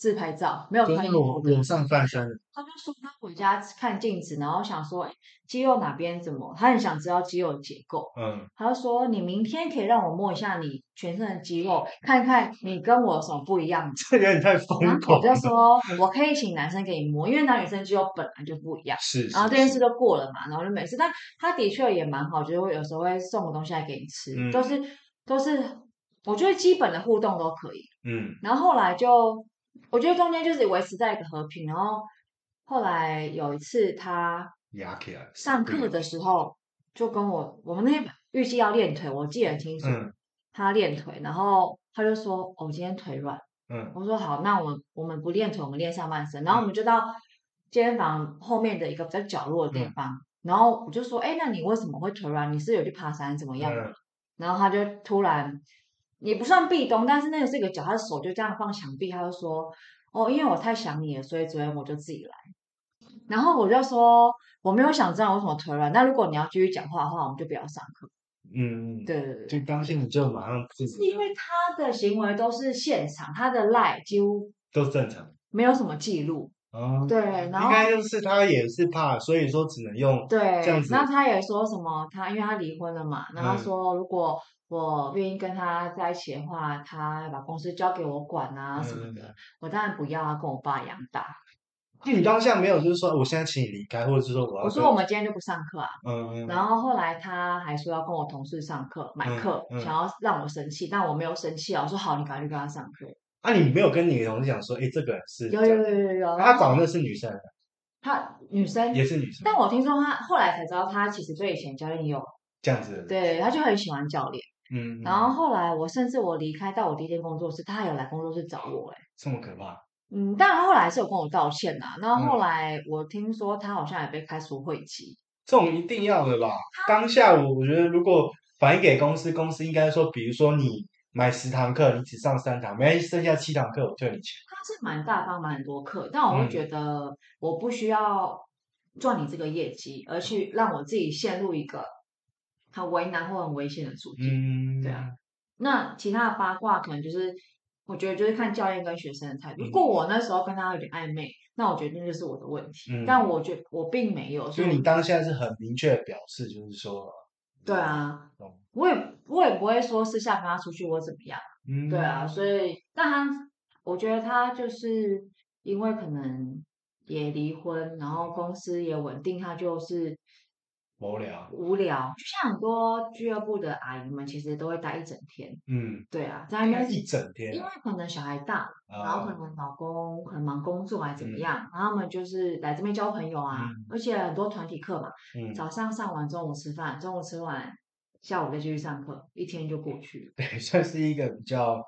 自拍照没有穿衣服，裸上半身。他就说他回家看镜子，然后想说，哎，肌肉哪边怎么？他很想知道肌肉结构。嗯，他就说你明天可以让我摸一下你全身的肌肉，看看你跟我有什么不一样。这有点太疯狂。我就说我可以请男生给你摸，因为男女生肌肉本来就不一样。是，是，是。然后这件事都过了嘛，然后就没事。但他的确也蛮好，就是我有时候会送个东西来给你吃，嗯、都是都是我觉得基本的互动都可以。嗯，然后后来就。我觉得中间就是维持在一个和平，然后后来有一次他上课的时候就跟我，我们那预计要练腿，我记得很清楚，嗯、他练腿，然后他就说：“哦，我今天腿软。”嗯，我说：“好，那我们我们不练腿，我们练上半身。”然后我们就到健身房后面的一个比较角落的地方，嗯、然后我就说：“哎，那你为什么会腿软？你是有去爬山怎么样？”嗯、然后他就突然。也不算壁咚，但是那个是一个脚，他的手就这样放墙壁，他就说：“哦，因为我太想你了，所以昨天我就自己来。”然后我就说：“我没有想知道为什么腿软，那如果你要继续讲话的话，我们就不要上课。”嗯，对对对，就当心你就马上自己。是因为他的行为都是现场，他的赖几乎都正常，没有什么记录。哦，对，然后应该就是他也是怕，所以说只能用对这样子。那他也说什么？他因为他离婚了嘛，然后他说如果我愿意跟他在一起的话，他要把公司交给我管啊什么的。嗯、我当然不要，啊跟我爸一样大。那你当下没有就是说我现在请你离开，或者是说我要？我说我们今天就不上课啊。嗯嗯。然后后来他还说要跟我同事上课买课，嗯嗯、想要让我生气，但我没有生气啊。我说好，你赶快去跟他上课。啊，你没有跟你的同事讲说，哎，这个人是有有有有有，他找的是女生，他女生也是女生，但我听说他后来才知道，他其实对以前教练有这样子，对，他就很喜欢教练，嗯，然后后来我甚至我离开到我第一天工作室，他还有来工作室找我，哎，这么可怕，嗯，但后来是有跟我道歉呐，然后后来我听说他好像也被开除会籍，这种一定要的吧？当下我我觉得如果反映给公司，公司应该说，比如说你。买十堂课，你只上三堂，没剩下七堂课我退你钱。他是蛮大方，蛮很多课，但我会觉得我不需要赚你这个业绩，嗯、而去让我自己陷入一个很为难或很危险的处境。嗯，对啊。那其他的八卦可能就是，我觉得就是看教练跟学生的态度。如果我那时候跟他有点暧昧，那我觉得那就是我的问题。嗯、但我觉得我并没有，所以你当下是很明确的表示，就是说。对啊，我也我也不会说私下跟他出去或怎么样，嗯，对啊，所。以但他我觉得他就是因为可能也离婚，然后公司也稳定，他就是。无聊，无聊，就像很多俱乐部的阿姨们，其实都会待一整天。嗯，对啊，在那边一整天，因为可能小孩大，然后可能老公很忙工作还是怎么样，然后他们就是来这边交朋友啊，而且很多团体课嘛，早上上完，中午吃饭，中午吃完，下午再继续上课，一天就过去了。对，算是一个比较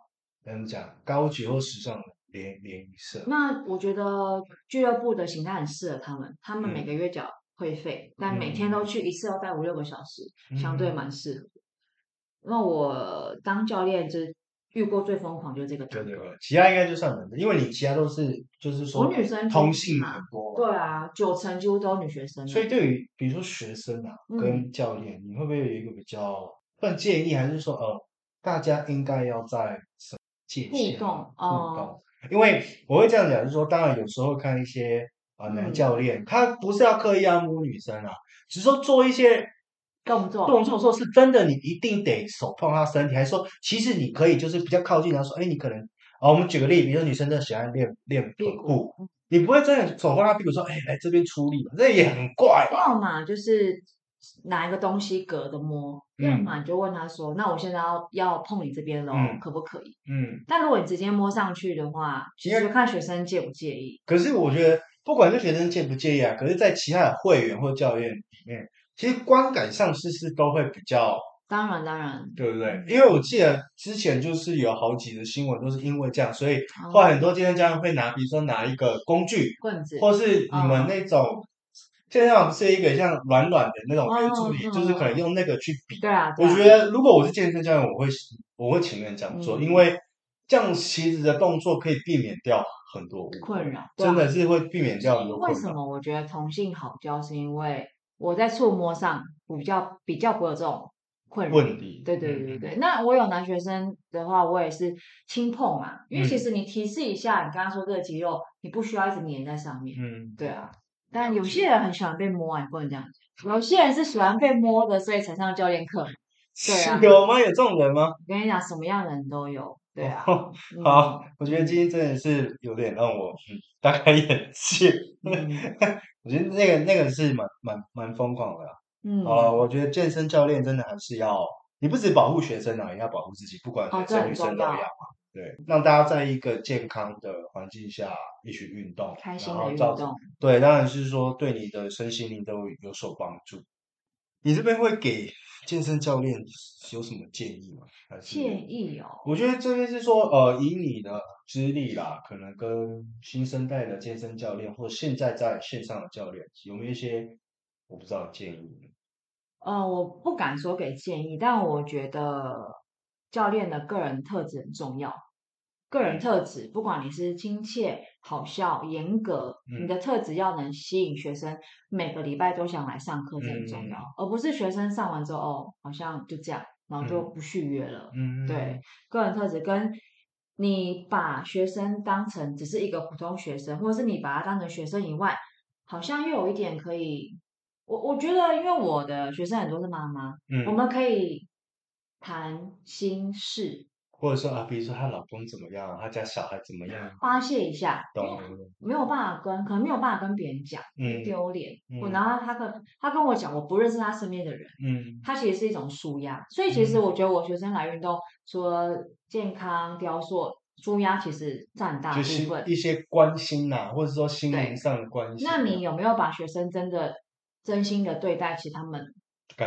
怎么讲高级或时尚的联联谊社。那我觉得俱乐部的形态很适合他们，他们每个月缴。会费，但每天都去一次要待五六个小时，嗯、相对蛮适合。那我当教练就遇过最疯狂就是这个，对对对，其他应该就算了，因为你其他都是就是说女生同性很多，对啊，九成几乎都是女学生。所以对于比如说学生啊跟教练，嗯、你会不会有一个比较更建议，还是说呃大家应该要在什么界限互动？互动，嗯、因为我会这样讲，就是说当然有时候看一些。啊，男教练他不是要刻意按摩女生啊，只是说做一些动作，动作说是真的，你一定得手碰他身体，还是说其实你可以就是比较靠近，然后说，哎，你可能啊，我们举个例，比如说女生真的喜欢练练臀部，你不会真的手碰她屁股说，哎，来这边出力嘛，这也很怪。要么就是拿一个东西隔着摸，要么你就问他说，那我现在要要碰你这边喽，可不可以？嗯，但如果你直接摸上去的话，其实就看学生介不介意。可是我觉得。不管是学生介不介意啊，可是，在其他的会员或教练里面，其实观感上是是都会比较。当然，当然，对不对？因为我记得之前就是有好几个新闻都是因为这样，所以后来很多健身教练会拿，比如说拿一个工具，棍子，或是你们那种，健身房不是一个像软软的那种圆柱体，就是可能用那个去比。对啊，我觉得如果我是健身教练，我会我会情愿这样做，因为这样其实的动作可以避免掉。很多困扰，真的是会避免掉很多困扰。为什么我觉得同性好教？是因为我在触摸上比较比较不会有这种困扰。问题。对对对对。那我有男学生的话，我也是轻碰嘛，因为其实你提示一下，你刚刚说这个肌肉，你不需要一直粘在上面。嗯，对啊。但有些人很喜欢被摸啊，你不能这样讲。有些人是喜欢被摸的，所以才上教练课。对啊。有吗？有这种人吗？我跟你讲，什么样的人都有。对啊，好，我觉得今天真的是有点让我嗯大开 眼界。我觉得那个那个是蛮蛮蛮疯狂的。嗯，啊，我觉得健身教练真的还是要，你不止保护学生啊，也要保护自己，不管男生女生都一样嘛。对，让大家在一个健康的环境下一起运动，开心的运动。对，当然是说对你的身心灵都有所帮助。你这边会给健身教练有什么建议吗？建议哦，我觉得这边是说，呃，以你的资历啦，可能跟新生代的健身教练，或者现在在线上的教练，有没有一些我不知道的建议呢？呃，我不敢说给建议，但我觉得教练的个人特质很重要。个人特质，不管你是亲切、好笑、严格，嗯、你的特质要能吸引学生，每个礼拜都想来上课，这很重要，嗯、而不是学生上完之后哦，好像就这样，然后就不续约了。嗯，对，个人特质跟你把学生当成只是一个普通学生，或者是你把他当成学生以外，好像又有一点可以。我我觉得，因为我的学生很多是妈妈，嗯，我们可以谈心事。或者说啊，比如说她老公怎么样，她家小孩怎么样，发泄一下，懂？没有办法跟，可能没有办法跟别人讲，嗯，丢脸。我、嗯、然后她跟她跟我讲，我不认识她身边的人，嗯，她其实是一种舒压。所以其实我觉得我学生来运动，除了健康雕塑，舒压其实占很大部分。一些关心呐、啊，或者说心灵上的关系。那你有没有把学生真的真心的对待？其实他们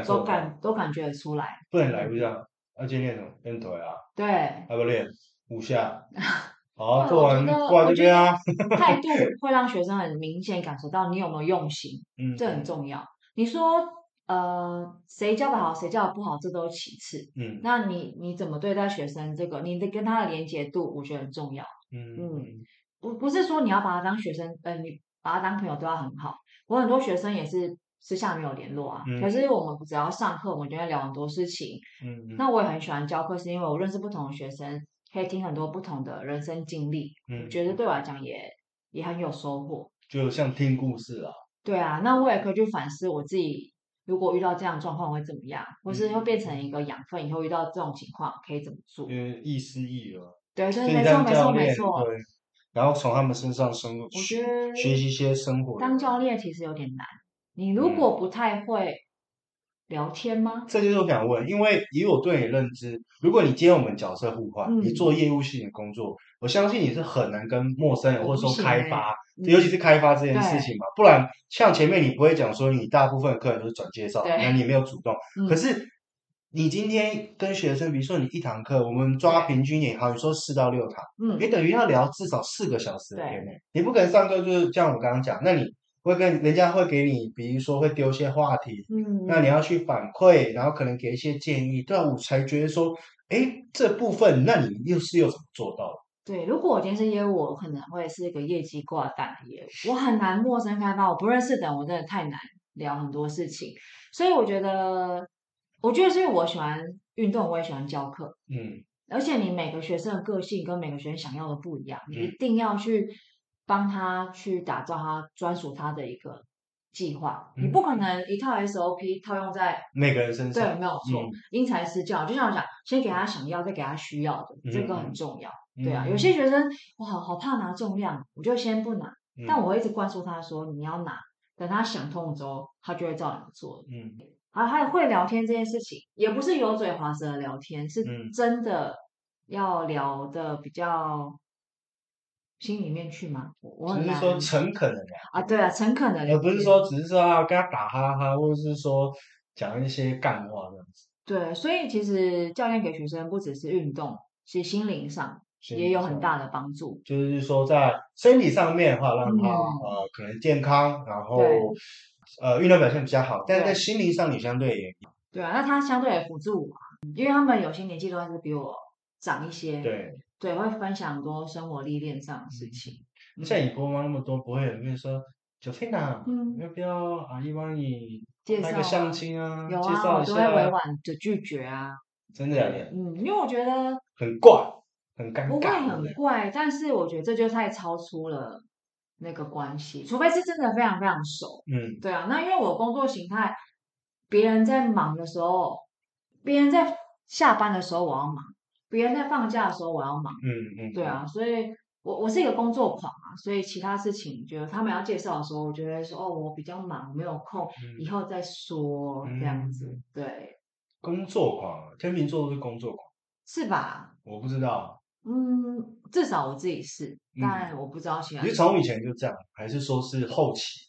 都感都感觉得出来。不能来不这样。要今天练腿啊？对，要不练五下？好，做完挂这边啊。态度会让学生很明显感受到你有没有用心，嗯，这很重要。你说，呃，谁教的好，谁教的不好，这都是其次，嗯，那你你怎么对待学生？这个你的跟他的连接度，我觉得很重要，嗯嗯，不不是说你要把他当学生，呃，你把他当朋友都要很好。我很多学生也是。私下没有联络啊，嗯、可是我们只要上课，我们就会聊很多事情。嗯，嗯，那我也很喜欢教课，是因为我认识不同的学生，可以听很多不同的人生经历。嗯，我觉得对我来讲也也很有收获，就像听故事啊。对啊，那我也可以去反思我自己，如果遇到这样状况会怎么样，嗯、或是会变成一个养分，以后遇到这种情况可以怎么做？因为亦师亦友。对对，没错没错没错。对，然后从他们身上生活，学学习一些生活。当教练其实有点难。你如果不太会聊天吗？嗯、这就是我想问，因为以我对你认知，如果你今天我们角色互换，嗯、你做业务性的工作，我相信你是很难跟陌生人或者说开发，欸、尤其是开发这件事情嘛。不然，像前面你不会讲说你大部分的客人都是转介绍，那对你没有主动。嗯、可是你今天跟学生，比如说你一堂课，我们抓平均也好，你说四到六堂，嗯，你等于要聊至少四个小时的天内，你不可能上课就是像我刚刚讲，那你。会跟人家会给你，比如说会丢一些话题，嗯，那你要去反馈，然后可能给一些建议，对啊，我才觉得说，哎，这部分那你又是又怎么做到的？对，如果我今天是业务，我可能会是一个业绩挂单的业务，我很难陌生开发，我不认识的人，我真的太难聊很多事情，所以我觉得，我觉得是因为我喜欢运动，我也喜欢教课，嗯，而且你每个学生的个性跟每个学生想要的不一样，你一定要去。帮他去打造他专属他的一个计划，嗯、你不可能一套 SOP 套用在每个人身上，对，没有错，因材施教。就像我讲，先给他想要，再给他需要的，嗯、这个很重要。嗯、对啊，有些学生我好好怕拿重量，我就先不拿，嗯、但我会一直灌输他说你要拿，等他想通了之后，他就会照样做。嗯，啊，还有会聊天这件事情，也不是油嘴滑舌的聊天，是真的要聊的比较。心里面去吗？我只是说诚恳的聊啊，对啊，诚恳的聊，而不是说只是说要跟他打哈哈，或者是说讲一些干话这样子。对，所以其实教练给学生不只是运动，其实心灵上也有很大的帮助。就是说在身体上面的话，让他、嗯、呃可能健康，然后呃运动表现比较好，但是在心灵上你相对也对啊，那他相对也辅助我，因为他们有些年纪都还是比我长一些。对。对，会分享很多生活历练上的事情。像你播嘛那么多，不会有人说，Josefina，嗯，要不要阿姨帮你拍个相亲啊？有啊，我都会委婉的拒绝啊。真的假的？嗯，因为我觉得很怪，很尴尬。不会很怪，但是我觉得这就太超出了那个关系，除非是真的非常非常熟。嗯，对啊。那因为我工作形态，别人在忙的时候，别人在下班的时候，我要忙。别人在放假的时候，我要忙。嗯嗯，嗯对啊，所以我我是一个工作狂啊，所以其他事情，觉得他们要介绍的时候，我觉得说哦，我比较忙，没有空，嗯、以后再说这样子。对，工作狂，天秤座都是工作狂，是吧？我不知道。嗯，至少我自己是，但我不知道其他。你是从以前就这样，还是说是后期？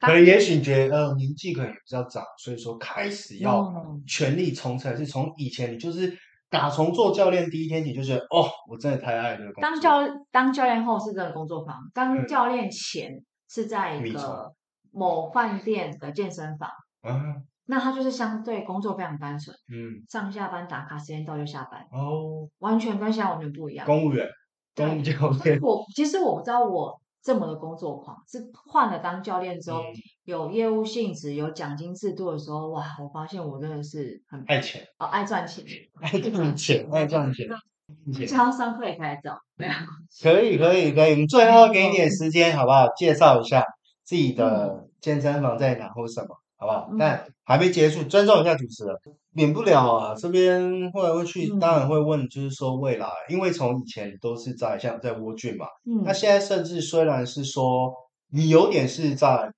可能也许你觉得呃年纪可能也比较长，所以说开始要全力冲刺，还是从以前你就是。打从做教练第一天起就觉得哦，我真的太爱这个工作。当教当教练后是这个工作坊，当教练前是在一个某饭店的健身房。嗯，那他就是相对工作非常单纯。嗯，上下班打卡，时间到就下班。哦，完全跟现在完全不一样。公务员，公务教练。我其实我不知道我。这么的工作狂，是换了当教练之后，嗯、有业务性质、有奖金制度的时候，哇！我发现我真的是很爱钱哦，爱赚钱，爱赚钱，爱赚钱。想要上课也可以找，没有？可以可以可以，我们最后给你点时间，好不好？介绍一下自己的健身房在哪或什么，好不好？嗯、但还没结束，尊重一下主持人，免不了啊。这边会来会去，当然会问，就是说未来，因为从以前都是在像在窝郡嘛，嗯，那现在甚至虽然是说你有点是在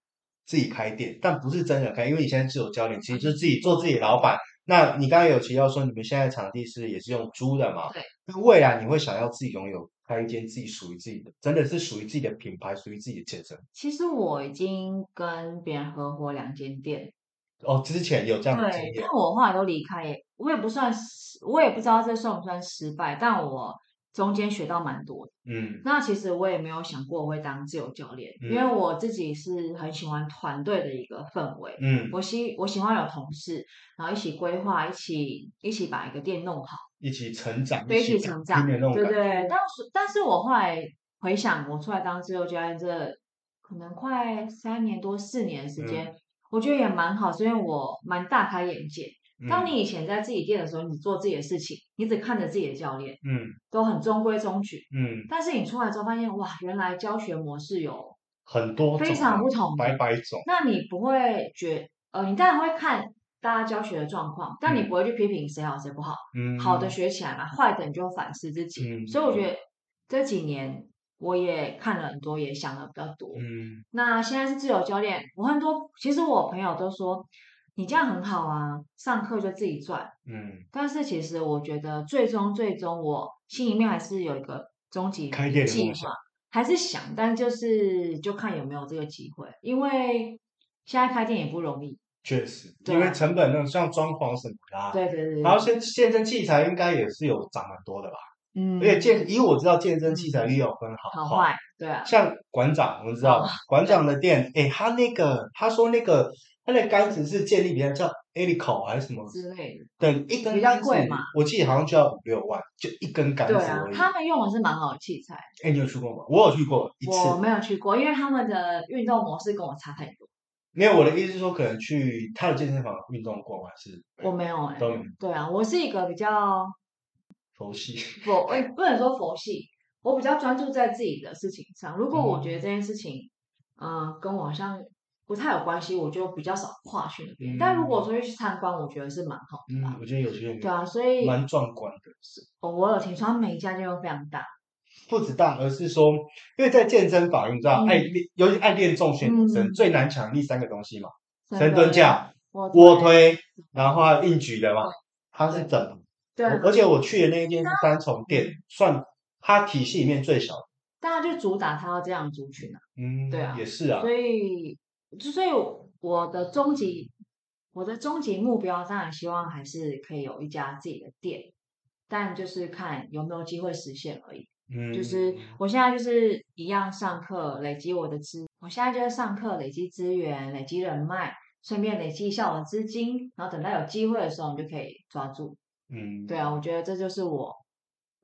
自己开店，但不是真的开，因为你现在自有教练，其实就是自己做自己老板。那你刚才有提到说，你们现在场地是也是用租的嘛？对。那未来你会想要自己拥有开一间自己属于自己的，真的是属于自己的品牌，属于自己的健身？其实我已经跟别人合伙两间店。哦，之前有这样的经验。对，但我后来都离开，我也不算，我也不知道这算不算失败，但我。中间学到蛮多的，嗯，那其实我也没有想过我会当自由教练，嗯，因为我自己是很喜欢团队的一个氛围，嗯，我喜我喜欢有同事，然后一起规划，一起一起把一个店弄好，一起成长，对，一起成长，对对对。但是但是我后来回想，我出来当自由教练这可能快三年多四年的时间，嗯，我觉得也蛮好，所以我蛮大开眼界。当你以前在自己店的时候，你做自己的事情，你只看着自己的教练，嗯，都很中规中矩，嗯。但是你出来之后发现，哇，原来教学模式有很多非常不同，百百种。那你不会觉，呃，你当然会看大家教学的状况，但你不会去批评谁好谁不好，嗯，好的学起来嘛，坏的你就反思自己。嗯，所以我觉得这几年我也看了很多，也想了比较多，嗯。那现在是自由教练，我很多其实我朋友都说。你这样很好啊，上课就自己赚。嗯，但是其实我觉得最终最终，我心里面还是有一个终极计划，还是想，但就是就看有没有这个机会，因为现在开店也不容易。确实，因为成本那种像装潢什么的，啊，对对对，然后现健身器材应该也是有涨很多的吧？嗯，而且健，因为我知道健身器材也有分好好坏，对啊。像馆长，我们知道馆长的店，哎，他那个他说那个。它的杆子是建立比较叫 Alico 还是什么之类的？等，一根杆子比较贵嘛，我记得好像就要五六万，就一根杆子。对啊，他们用的是蛮好的器材。哎，你有去过吗？我有去过一次。我没有去过，因为他们的运动模式跟我差太多。没有，我的意思是说，可能去他的健身房运动过还是？我没有哎。都没有。对啊，我是一个比较佛系。佛哎，不能说佛系，我比较专注在自己的事情上。如果我觉得这件事情，嗯，跟我好像。不太有关系，我就比较少跨去那边。嗯、但如果说去参观，我觉得是蛮好的。嗯，我觉得有些对啊，所以蛮壮观的。是，我有听说每一家店都非常大，不止大，而是说，因为在健身房，你知道，嗯、爱练，尤其爱练重训女生、嗯、最难抢第三个东西嘛，深蹲架、卧推，然后还有硬举的嘛，它是整的。对，而且我去的那一间是三重店，算它体系里面最小的。大家就主打它要这样族群啊。嗯，对啊，也是啊，所以。所以我的终极，我的终极目标当然希望还是可以有一家自己的店，但就是看有没有机会实现而已。嗯，就是我现在就是一样上课，累积我的资，我现在就是上课累积资源，累积人脉，顺便累积一下我的资金，然后等到有机会的时候，你就可以抓住。嗯，对啊，我觉得这就是我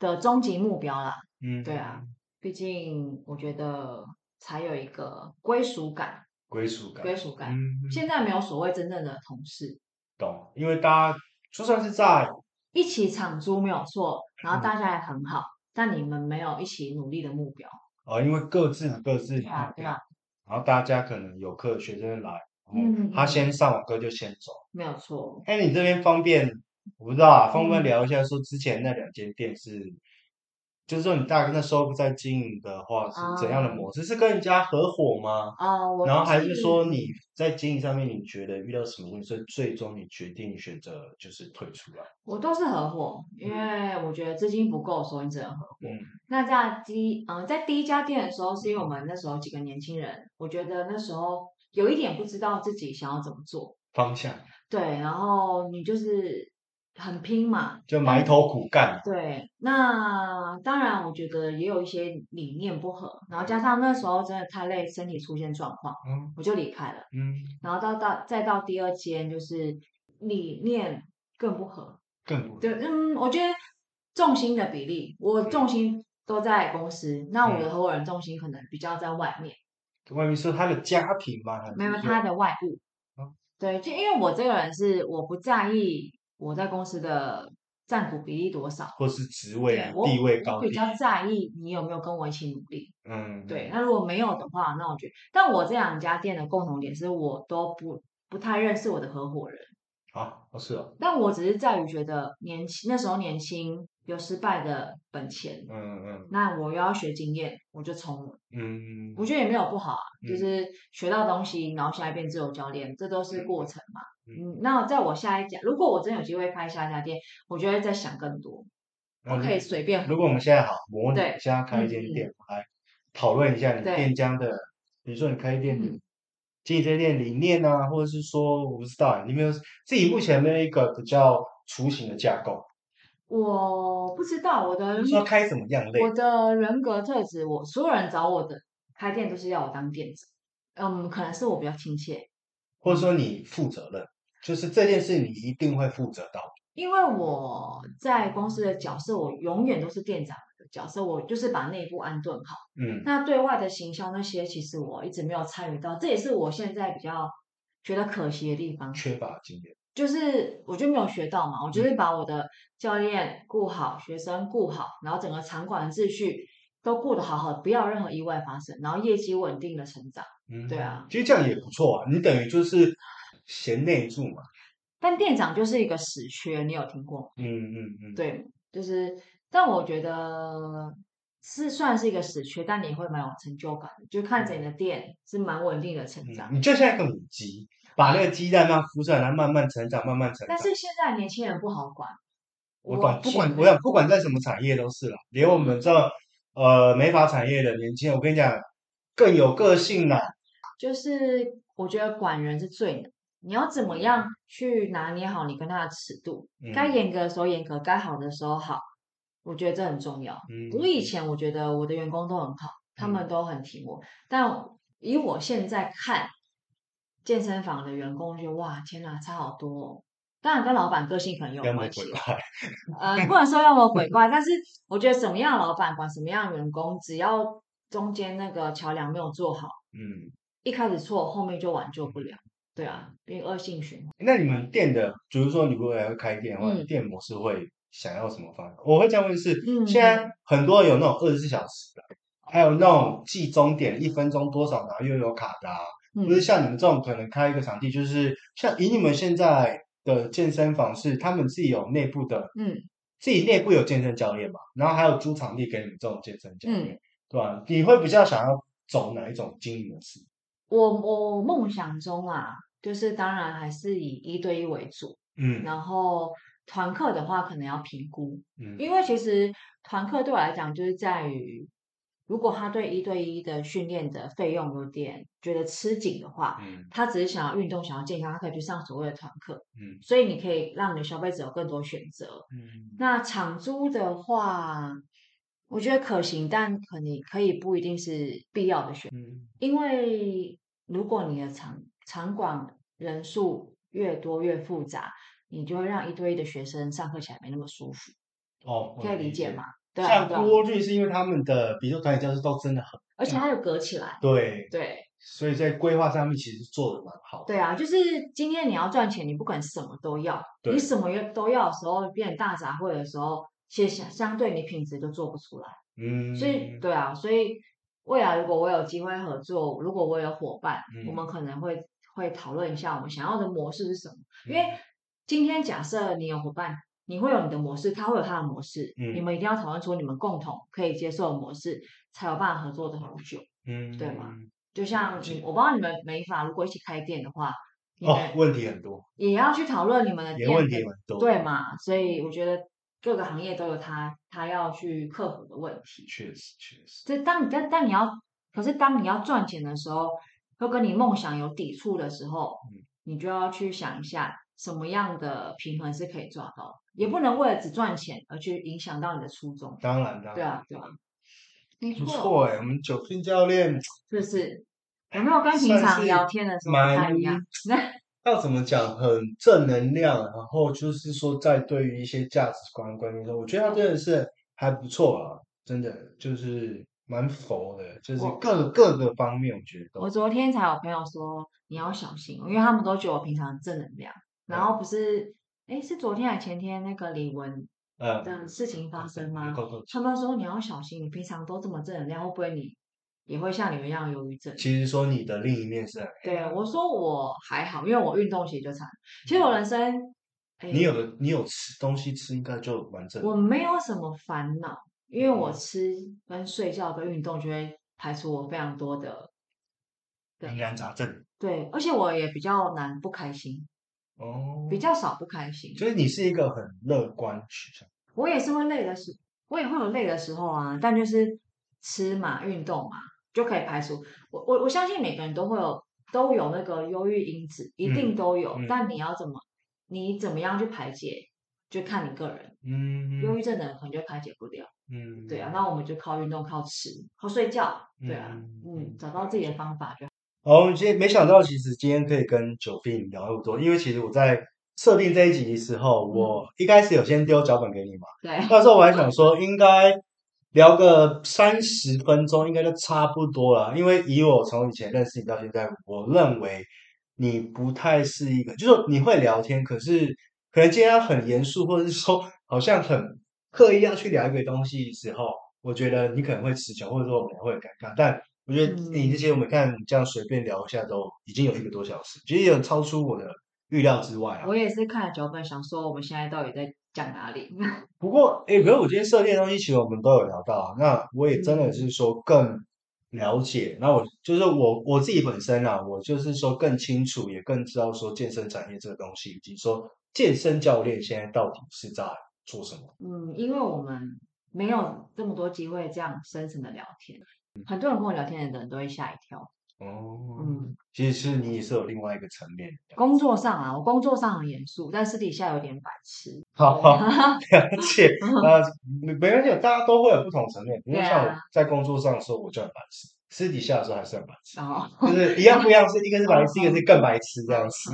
的终极目标啦。嗯，对啊，毕竟我觉得才有一个归属感。归属感，归属感。嗯，现在没有所谓真正的同事，懂？因为大家就算是在一起场租没有错，然后大家也很好，嗯、但你们没有一起努力的目标。哦，因为各自各自对啊，对啊。然后大家可能有课学生来，嗯，他先上完课就先走，没有错。哎，你这边方便？我不知道啊，方便聊一下，说之前那两间店是。就是说，你大概那时候在经营的话是怎样的模式？Uh, 是跟人家合伙吗？啊，uh, 然后还是说你在经营上面你觉得遇到什么问题，所以最终你决定选择就是退出来？我都是合伙，因为我觉得资金不够，所以你只能合伙。嗯，那在第嗯，在第一家店的时候，是因为我们那时候几个年轻人，我觉得那时候有一点不知道自己想要怎么做方向。对，然后你就是。很拼嘛，就埋头苦干。对，那当然，我觉得也有一些理念不合，然后加上那时候真的太累，身体出现状况，嗯，我就离开了。嗯，然后到到再到第二间，就是理念更不合，更不合。对，嗯，我觉得重心的比例，我重心都在公司，嗯、那我的合伙人重心可能比较在外面。外面是他的家庭吗？没有，他的外务。嗯、对，就因为我这个人是我不在意。我在公司的占股比例多少，或是职位地位高比较在意你有没有跟我一起努力。嗯，对。那如果没有的话，那我觉得，但我这两家店的共同点是我都不不太认识我的合伙人。啊，是哦。但我只是在于觉得年轻，那时候年轻有失败的本钱。嗯嗯。那我又要学经验，我就冲了。嗯。我觉得也没有不好啊，嗯、就是学到东西，然后下一遍自由教练，这都是过程嘛。嗯。那在我下一家，如果我真有机会开下一家店，我就会再想更多。我可以随便。如果我们现在好模拟，现在开一间店，嗯、来讨论一下你店家的，比如说你开店的。嗯经营这店理念啊，或者是说我不知道，你没有自己目前没有一个比较雏形的架构？我不知道我的说开什么样类？我的人格特质，我所有人找我的开店都是要我当店长。嗯，可能是我比较亲切，或者说你负责任，就是这件事你一定会负责到。因为我在公司的角色，我永远都是店长的。角色我就是把内部安顿好，嗯，那对外的行销那些，其实我一直没有参与到，这也是我现在比较觉得可惜的地方，缺乏经验，就是我就没有学到嘛，我就是把我的教练顾好，学生顾好，然后整个场馆的秩序都顾得好好，不要任何意外发生，然后业绩稳定的成长，嗯，对啊，其实这样也不错啊，你等于就是贤内助嘛，但店长就是一个死缺，你有听过吗？嗯嗯嗯，对，就是。但我觉得是算是一个死缺，但你会蛮有成就感的，就看着你的店是蛮稳定的成长。嗯、你就像一个母鸡，把那个鸡蛋慢孵出来，然后慢慢成长，慢慢成长。但是现在年轻人不好管，我管不管，我想不管在什么产业都是了，连我们这呃美发产业的年轻人，我跟你讲更有个性了。就是我觉得管人是最难，你要怎么样去拿捏好你跟他的尺度，嗯、该严格的时候严格，该好的时候好。我觉得这很重要。嗯，不是以前我觉得我的员工都很好，嗯、他们都很听我。但以我现在看健身房的员工，就哇，天哪，差好多哦。当然跟老板个性可能有关系。呃，不能说妖魔鬼怪，但是我觉得什么样的老板管什么样的员工，只要中间那个桥梁没有做好，嗯，一开始错，后面就挽救不了。对啊，变恶性循环。那你们店的，比如说你如果要开店的话，嗯、店模式会？想要什么方案？我会这样问是：嗯、现在很多有那种二十四小时的，还有那种计钟点，一分钟多少，然后又有卡的、啊，不、嗯、是像你们这种可能开一个场地，就是像以你们现在的健身房是他们自己有内部的，嗯，自己内部有健身教练嘛，然后还有租场地给你们这种健身教练，嗯、对吧？你会比较想要走哪一种经营模式？我我梦想中啊，就是当然还是以一对一为主，嗯，然后。团课的话，可能要评估，嗯，因为其实团课对我来讲，就是在于，如果他对一对一的训练的费用有点觉得吃紧的话，嗯，他只是想要运动、想要健康，他可以去上所谓的团课，嗯，所以你可以让你的消费者有更多选择，嗯，那场租的话，我觉得可行，但可你可以不一定是必要的选择，嗯，因为如果你的场场馆人数越多越复杂。你就会让一对一的学生上课起来没那么舒服哦，可以理解吗？对，像多律是因为他们的比如说团体教室都真的很，而且它有隔起来，对对，所以在规划上面其实做的蛮好。对啊，就是今天你要赚钱，你不管什么都要，你什么都要的时候，变大杂烩的时候，其实相相对你品质就做不出来。嗯，所以对啊，所以未来如果我有机会合作，如果我有伙伴，嗯、我们可能会会讨论一下我们想要的模式是什么，嗯、因为。今天假设你有伙伴，你会有你的模式，他会有他的模式，嗯，你们一定要讨论出你们共同可以接受的模式，才有办法合作的很久，嗯，对吗？就像你，我不知道你们美法如果一起开店的话，哦，问题很多，也要去讨论你们的店，问题很多，对嘛？所以我觉得各个行业都有他他要去克服的问题，确实确实。这当你但但你要，可是当你要赚钱的时候，又跟你梦想有抵触的时候，嗯，你就要去想一下。什么样的平衡是可以抓到，也不能为了只赚钱而去影响到你的初衷。当然，当然，对啊，对啊，没错。不错哎，我们九聘教练是不是？有没有跟平常聊天的时候不太一样？要怎么讲？很正能量，然后就是说，在对于一些价值观观念上，我觉得他真的是还不错啊，真的就是。蛮佛的，就是各各个方面，我觉得。我昨天才有朋友说你要小心，因为他们都觉得我平常正能量。然后不是，哎，是昨天还前天那个李玟的事情发生吗？他们说你要小心，你平常都这么正能量，会不会你也会像你们一样忧郁症？其实说你的另一面是很，对，我说我还好，因为我运动其实就惨。其实我人生，你有的你有吃东西吃，应该就完整。我没有什么烦恼，因为我吃跟睡觉跟运动就会排除我非常多的疑难杂症。对，而且我也比较难不开心。哦，比较少不开心，所以你是一个很乐观取向。我也是会累的时，我也会有累的时候啊。但就是吃嘛，运动嘛，就可以排除。我我我相信每个人都会有都有那个忧郁因子，一定都有。嗯嗯、但你要怎么，你怎么样去排解，就看你个人。嗯，忧郁症的人可能就排解不了。嗯，对啊，那我们就靠运动，靠吃，靠睡觉。对啊，嗯，嗯，找到自己的方法就好。好，我们今天没想到，其实今天可以跟 Jovin 聊那么多，因为其实我在设定这一集的时候，我一开始有先丢脚本给你嘛，对，那时候我还想说，应该聊个三十分钟，应该就差不多了，因为以我从以前认识你到现在，我认为你不太是一个，就是你会聊天，可是可能今天要很严肃，或者是说好像很刻意要去聊一个东西的时候，我觉得你可能会持久，或者说我们会很尴尬，但。我觉得你这些我们看你这样随便聊一下都已经有一个多小时，其实有超出我的预料之外啊。我也是看了脚本想说我们现在到底在讲哪里。不过哎，可是我今天涉猎的东西其实我们都有聊到啊。那我也真的是说更了解，那我就是我我自己本身啊，我就是说更清楚，也更知道说健身产业这个东西，以及说健身教练现在到底是在做什么。嗯，因为我们没有这么多机会这样深层的聊天。很多人跟我聊天的人都会吓一跳哦，嗯，其实是你也是有另外一个层面。工作上啊，我工作上很严肃，但私底下有点白痴。好，好，了解。呃，没关系，大家都会有不同层面。因为像我在工作上的时候，我就很白痴；私底下的时候还是很白痴。哦，就是一样不一样，是 一个是白痴，一个是更白痴这样子。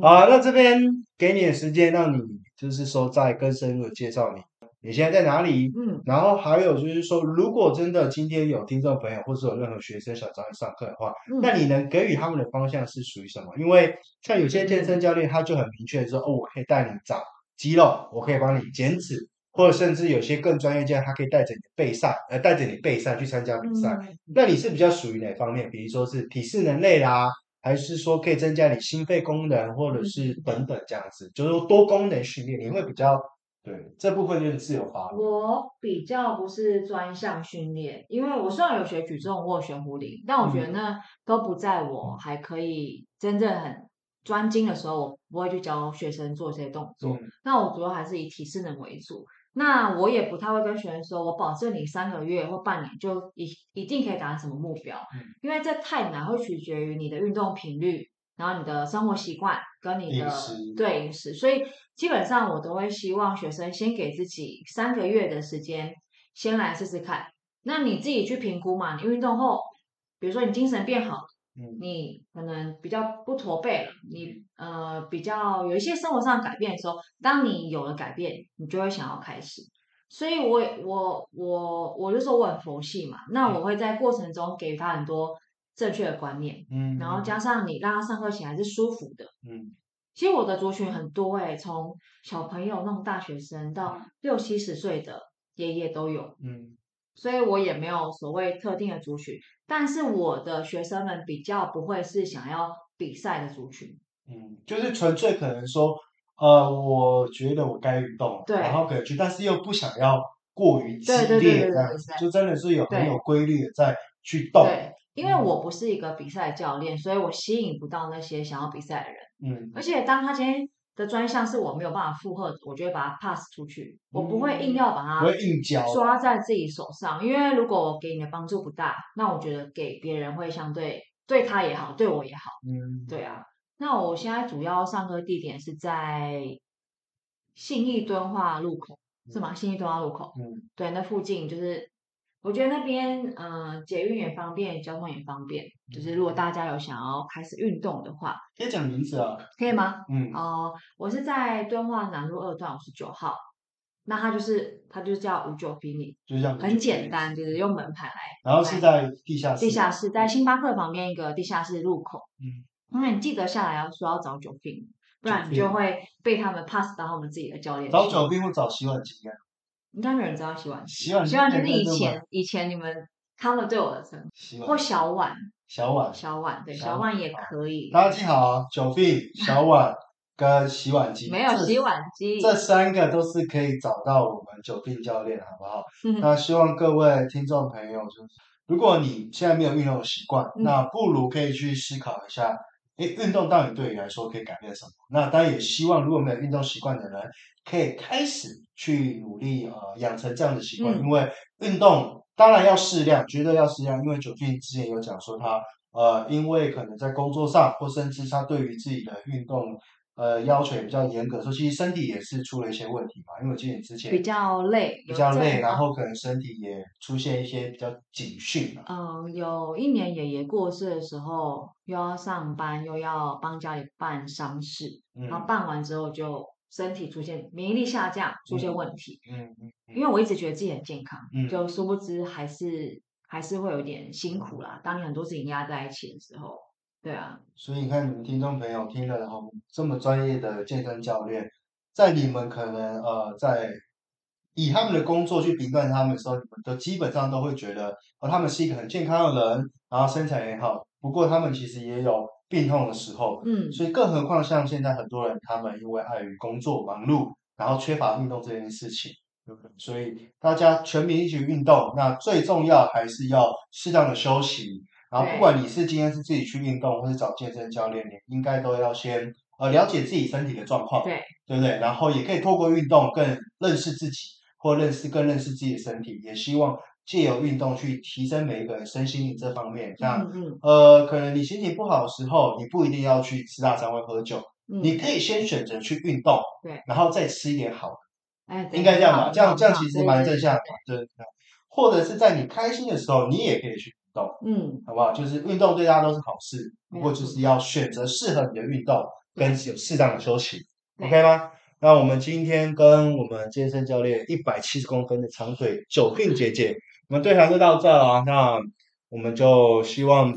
好，那这边给你的时间，让你就是说再更深入的介绍你。你现在在哪里？嗯，然后还有就是说，如果真的今天有听众朋友，或者有任何学生想找你上课的话，嗯、那你能给予他们的方向是属于什么？因为像有些健身教练，他就很明确的说，哦，我可以带你长肌肉，我可以帮你减脂，或者甚至有些更专业教练，他可以带着你备赛，呃，带着你备赛去参加比赛。嗯、那你是比较属于哪方面？比如说是体适能类啦，还是说可以增加你心肺功能，或者是等等这样子，就是说多功能训练，你会比较。对，这部分就是自由发挥。我比较不是专项训练，因为我虽然有学举重或学壶铃，但我觉得那都不在我还可以真正很专精的时候，我不会去教学生做这些动作。嗯、那我主要还是以体适能为主。那我也不太会跟学生说，我保证你三个月或半年就一一定可以达成什么目标，嗯、因为这太难，会取决于你的运动频率，然后你的生活习惯跟你的对饮食，所以。基本上我都会希望学生先给自己三个月的时间，先来试试看。那你自己去评估嘛。你运动后，比如说你精神变好，嗯，你可能比较不驼背了，你呃比较有一些生活上的改变的时候，当你有了改变，你就会想要开始。所以我我我我就说我很佛系嘛，那我会在过程中给予他很多正确的观念，嗯，然后加上你让他上课起来是舒服的，嗯。其实我的族群很多诶，从小朋友那种大学生到六七十岁的爷爷都有，嗯，所以我也没有所谓特定的族群，但是我的学生们比较不会是想要比赛的族群，嗯，就是纯粹可能说，呃，我觉得我该运动，对，然后可以去，但是又不想要过于激烈这样子，就真的是有很有规律的在去动。对，因为我不是一个比赛教练，所以我吸引不到那些想要比赛的人。嗯，而且当他今天的专项是我没有办法负荷，我就会把他 pass 出去，嗯、我不会硬要把它抓在自己手上，因为如果我给你的帮助不大，那我觉得给别人会相对对他也好，对我也好。嗯，对啊。那我现在主要上课地点是在信义敦化路口，是吗？信义敦化路口。嗯，对，那附近就是。我觉得那边，嗯、呃，捷运也方便，交通也方便。就是如果大家有想要开始运动的话，可以讲名字啊，可以吗？嗯，哦、呃，我是在敦化南路二段五十九号。那它就是它就叫五九 Fitness，就这样，很简单，就是用门牌来。然后是在地下室，地下室在星巴克旁边一个地下室入口。嗯，那你记得下来要说要找九 Fitness。不然你就会被他们 pass 到他们自己的教练。找久病或找洗碗机啊？应该没有人知道洗碗机。洗碗机，是以前以前你们他们对我的称呼，或小碗。小碗，小碗，对，小碗也可以。大家记好啊，久病、小碗跟洗碗机。没有洗碗机，这三个都是可以找到我们久病教练，好不好？那希望各位听众朋友，就是如果你现在没有运动的习惯，那不如可以去思考一下，诶，运动到底对你来说可以改变什么？那当然也希望如果没有运动习惯的人，可以开始去努力呃养成这样的习惯，因为运动。当然要适量，绝对要适量，因为九俊之前有讲说他，呃，因为可能在工作上，或甚至他对于自己的运动，呃，要求也比较严格，说其实身体也是出了一些问题嘛。因为我记得你之前比较累，比较累，然后可能身体也出现一些比较警讯嘛。嗯，有一年爷爷过世的时候，又要上班，又要帮家里办丧事，嗯、然后办完之后就。身体出现免疫力下降，出现问题。嗯嗯，嗯，嗯，因为我一直觉得自己很健康，嗯，就殊不知还是还是会有点辛苦啦。当你很多事情压在一起的时候，对啊。所以你看，你们听众朋友听了，然后这么专业的健身教练，在你们可能呃在以他们的工作去评断他们的时候，你们都基本上都会觉得，哦，他们是一个很健康的人，然后身材也好。不过他们其实也有。病痛的时候，嗯，所以更何况像现在很多人，他们因为碍于工作忙碌，然后缺乏运动这件事情？所以大家全民一起运动，那最重要还是要适当的休息。然后不管你是今天是自己去运动，或是找健身教练，你应该都要先呃了解自己身体的状况，对，对不对？然后也可以透过运动更认识自己，或认识更认识自己的身体，也希望。借由运动去提升每一个人身心灵这方面，像、嗯嗯、呃，可能你心情不好的时候，你不一定要去吃大餐或喝酒，嗯、你可以先选择去运动，对，然后再吃一点好的，哎，应该这样吧？这样这样其实蛮正向的，对，或者是在你开心的时候，你也可以去运动，嗯，好不好？就是运动对大家都是好事，不过就是要选择适合你的运动，跟有适当的休息，OK 吗？那我们今天跟我们健身教练一百七十公分的长腿久病姐姐。我们对谈就到这了啊，那我们就希望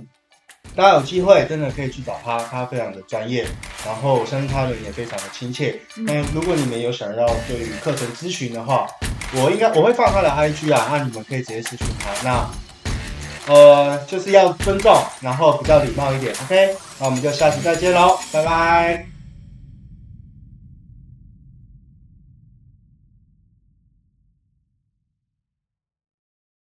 大家有机会真的可以去找他，他非常的专业，然后我相信他人也非常的亲切。那如果你们有想要对于课程咨询的话，我应该我会放他的 IG 啊，那你们可以直接私讯他。那呃就是要尊重，然后比较礼貌一点，OK？那我们就下期再见喽，拜拜。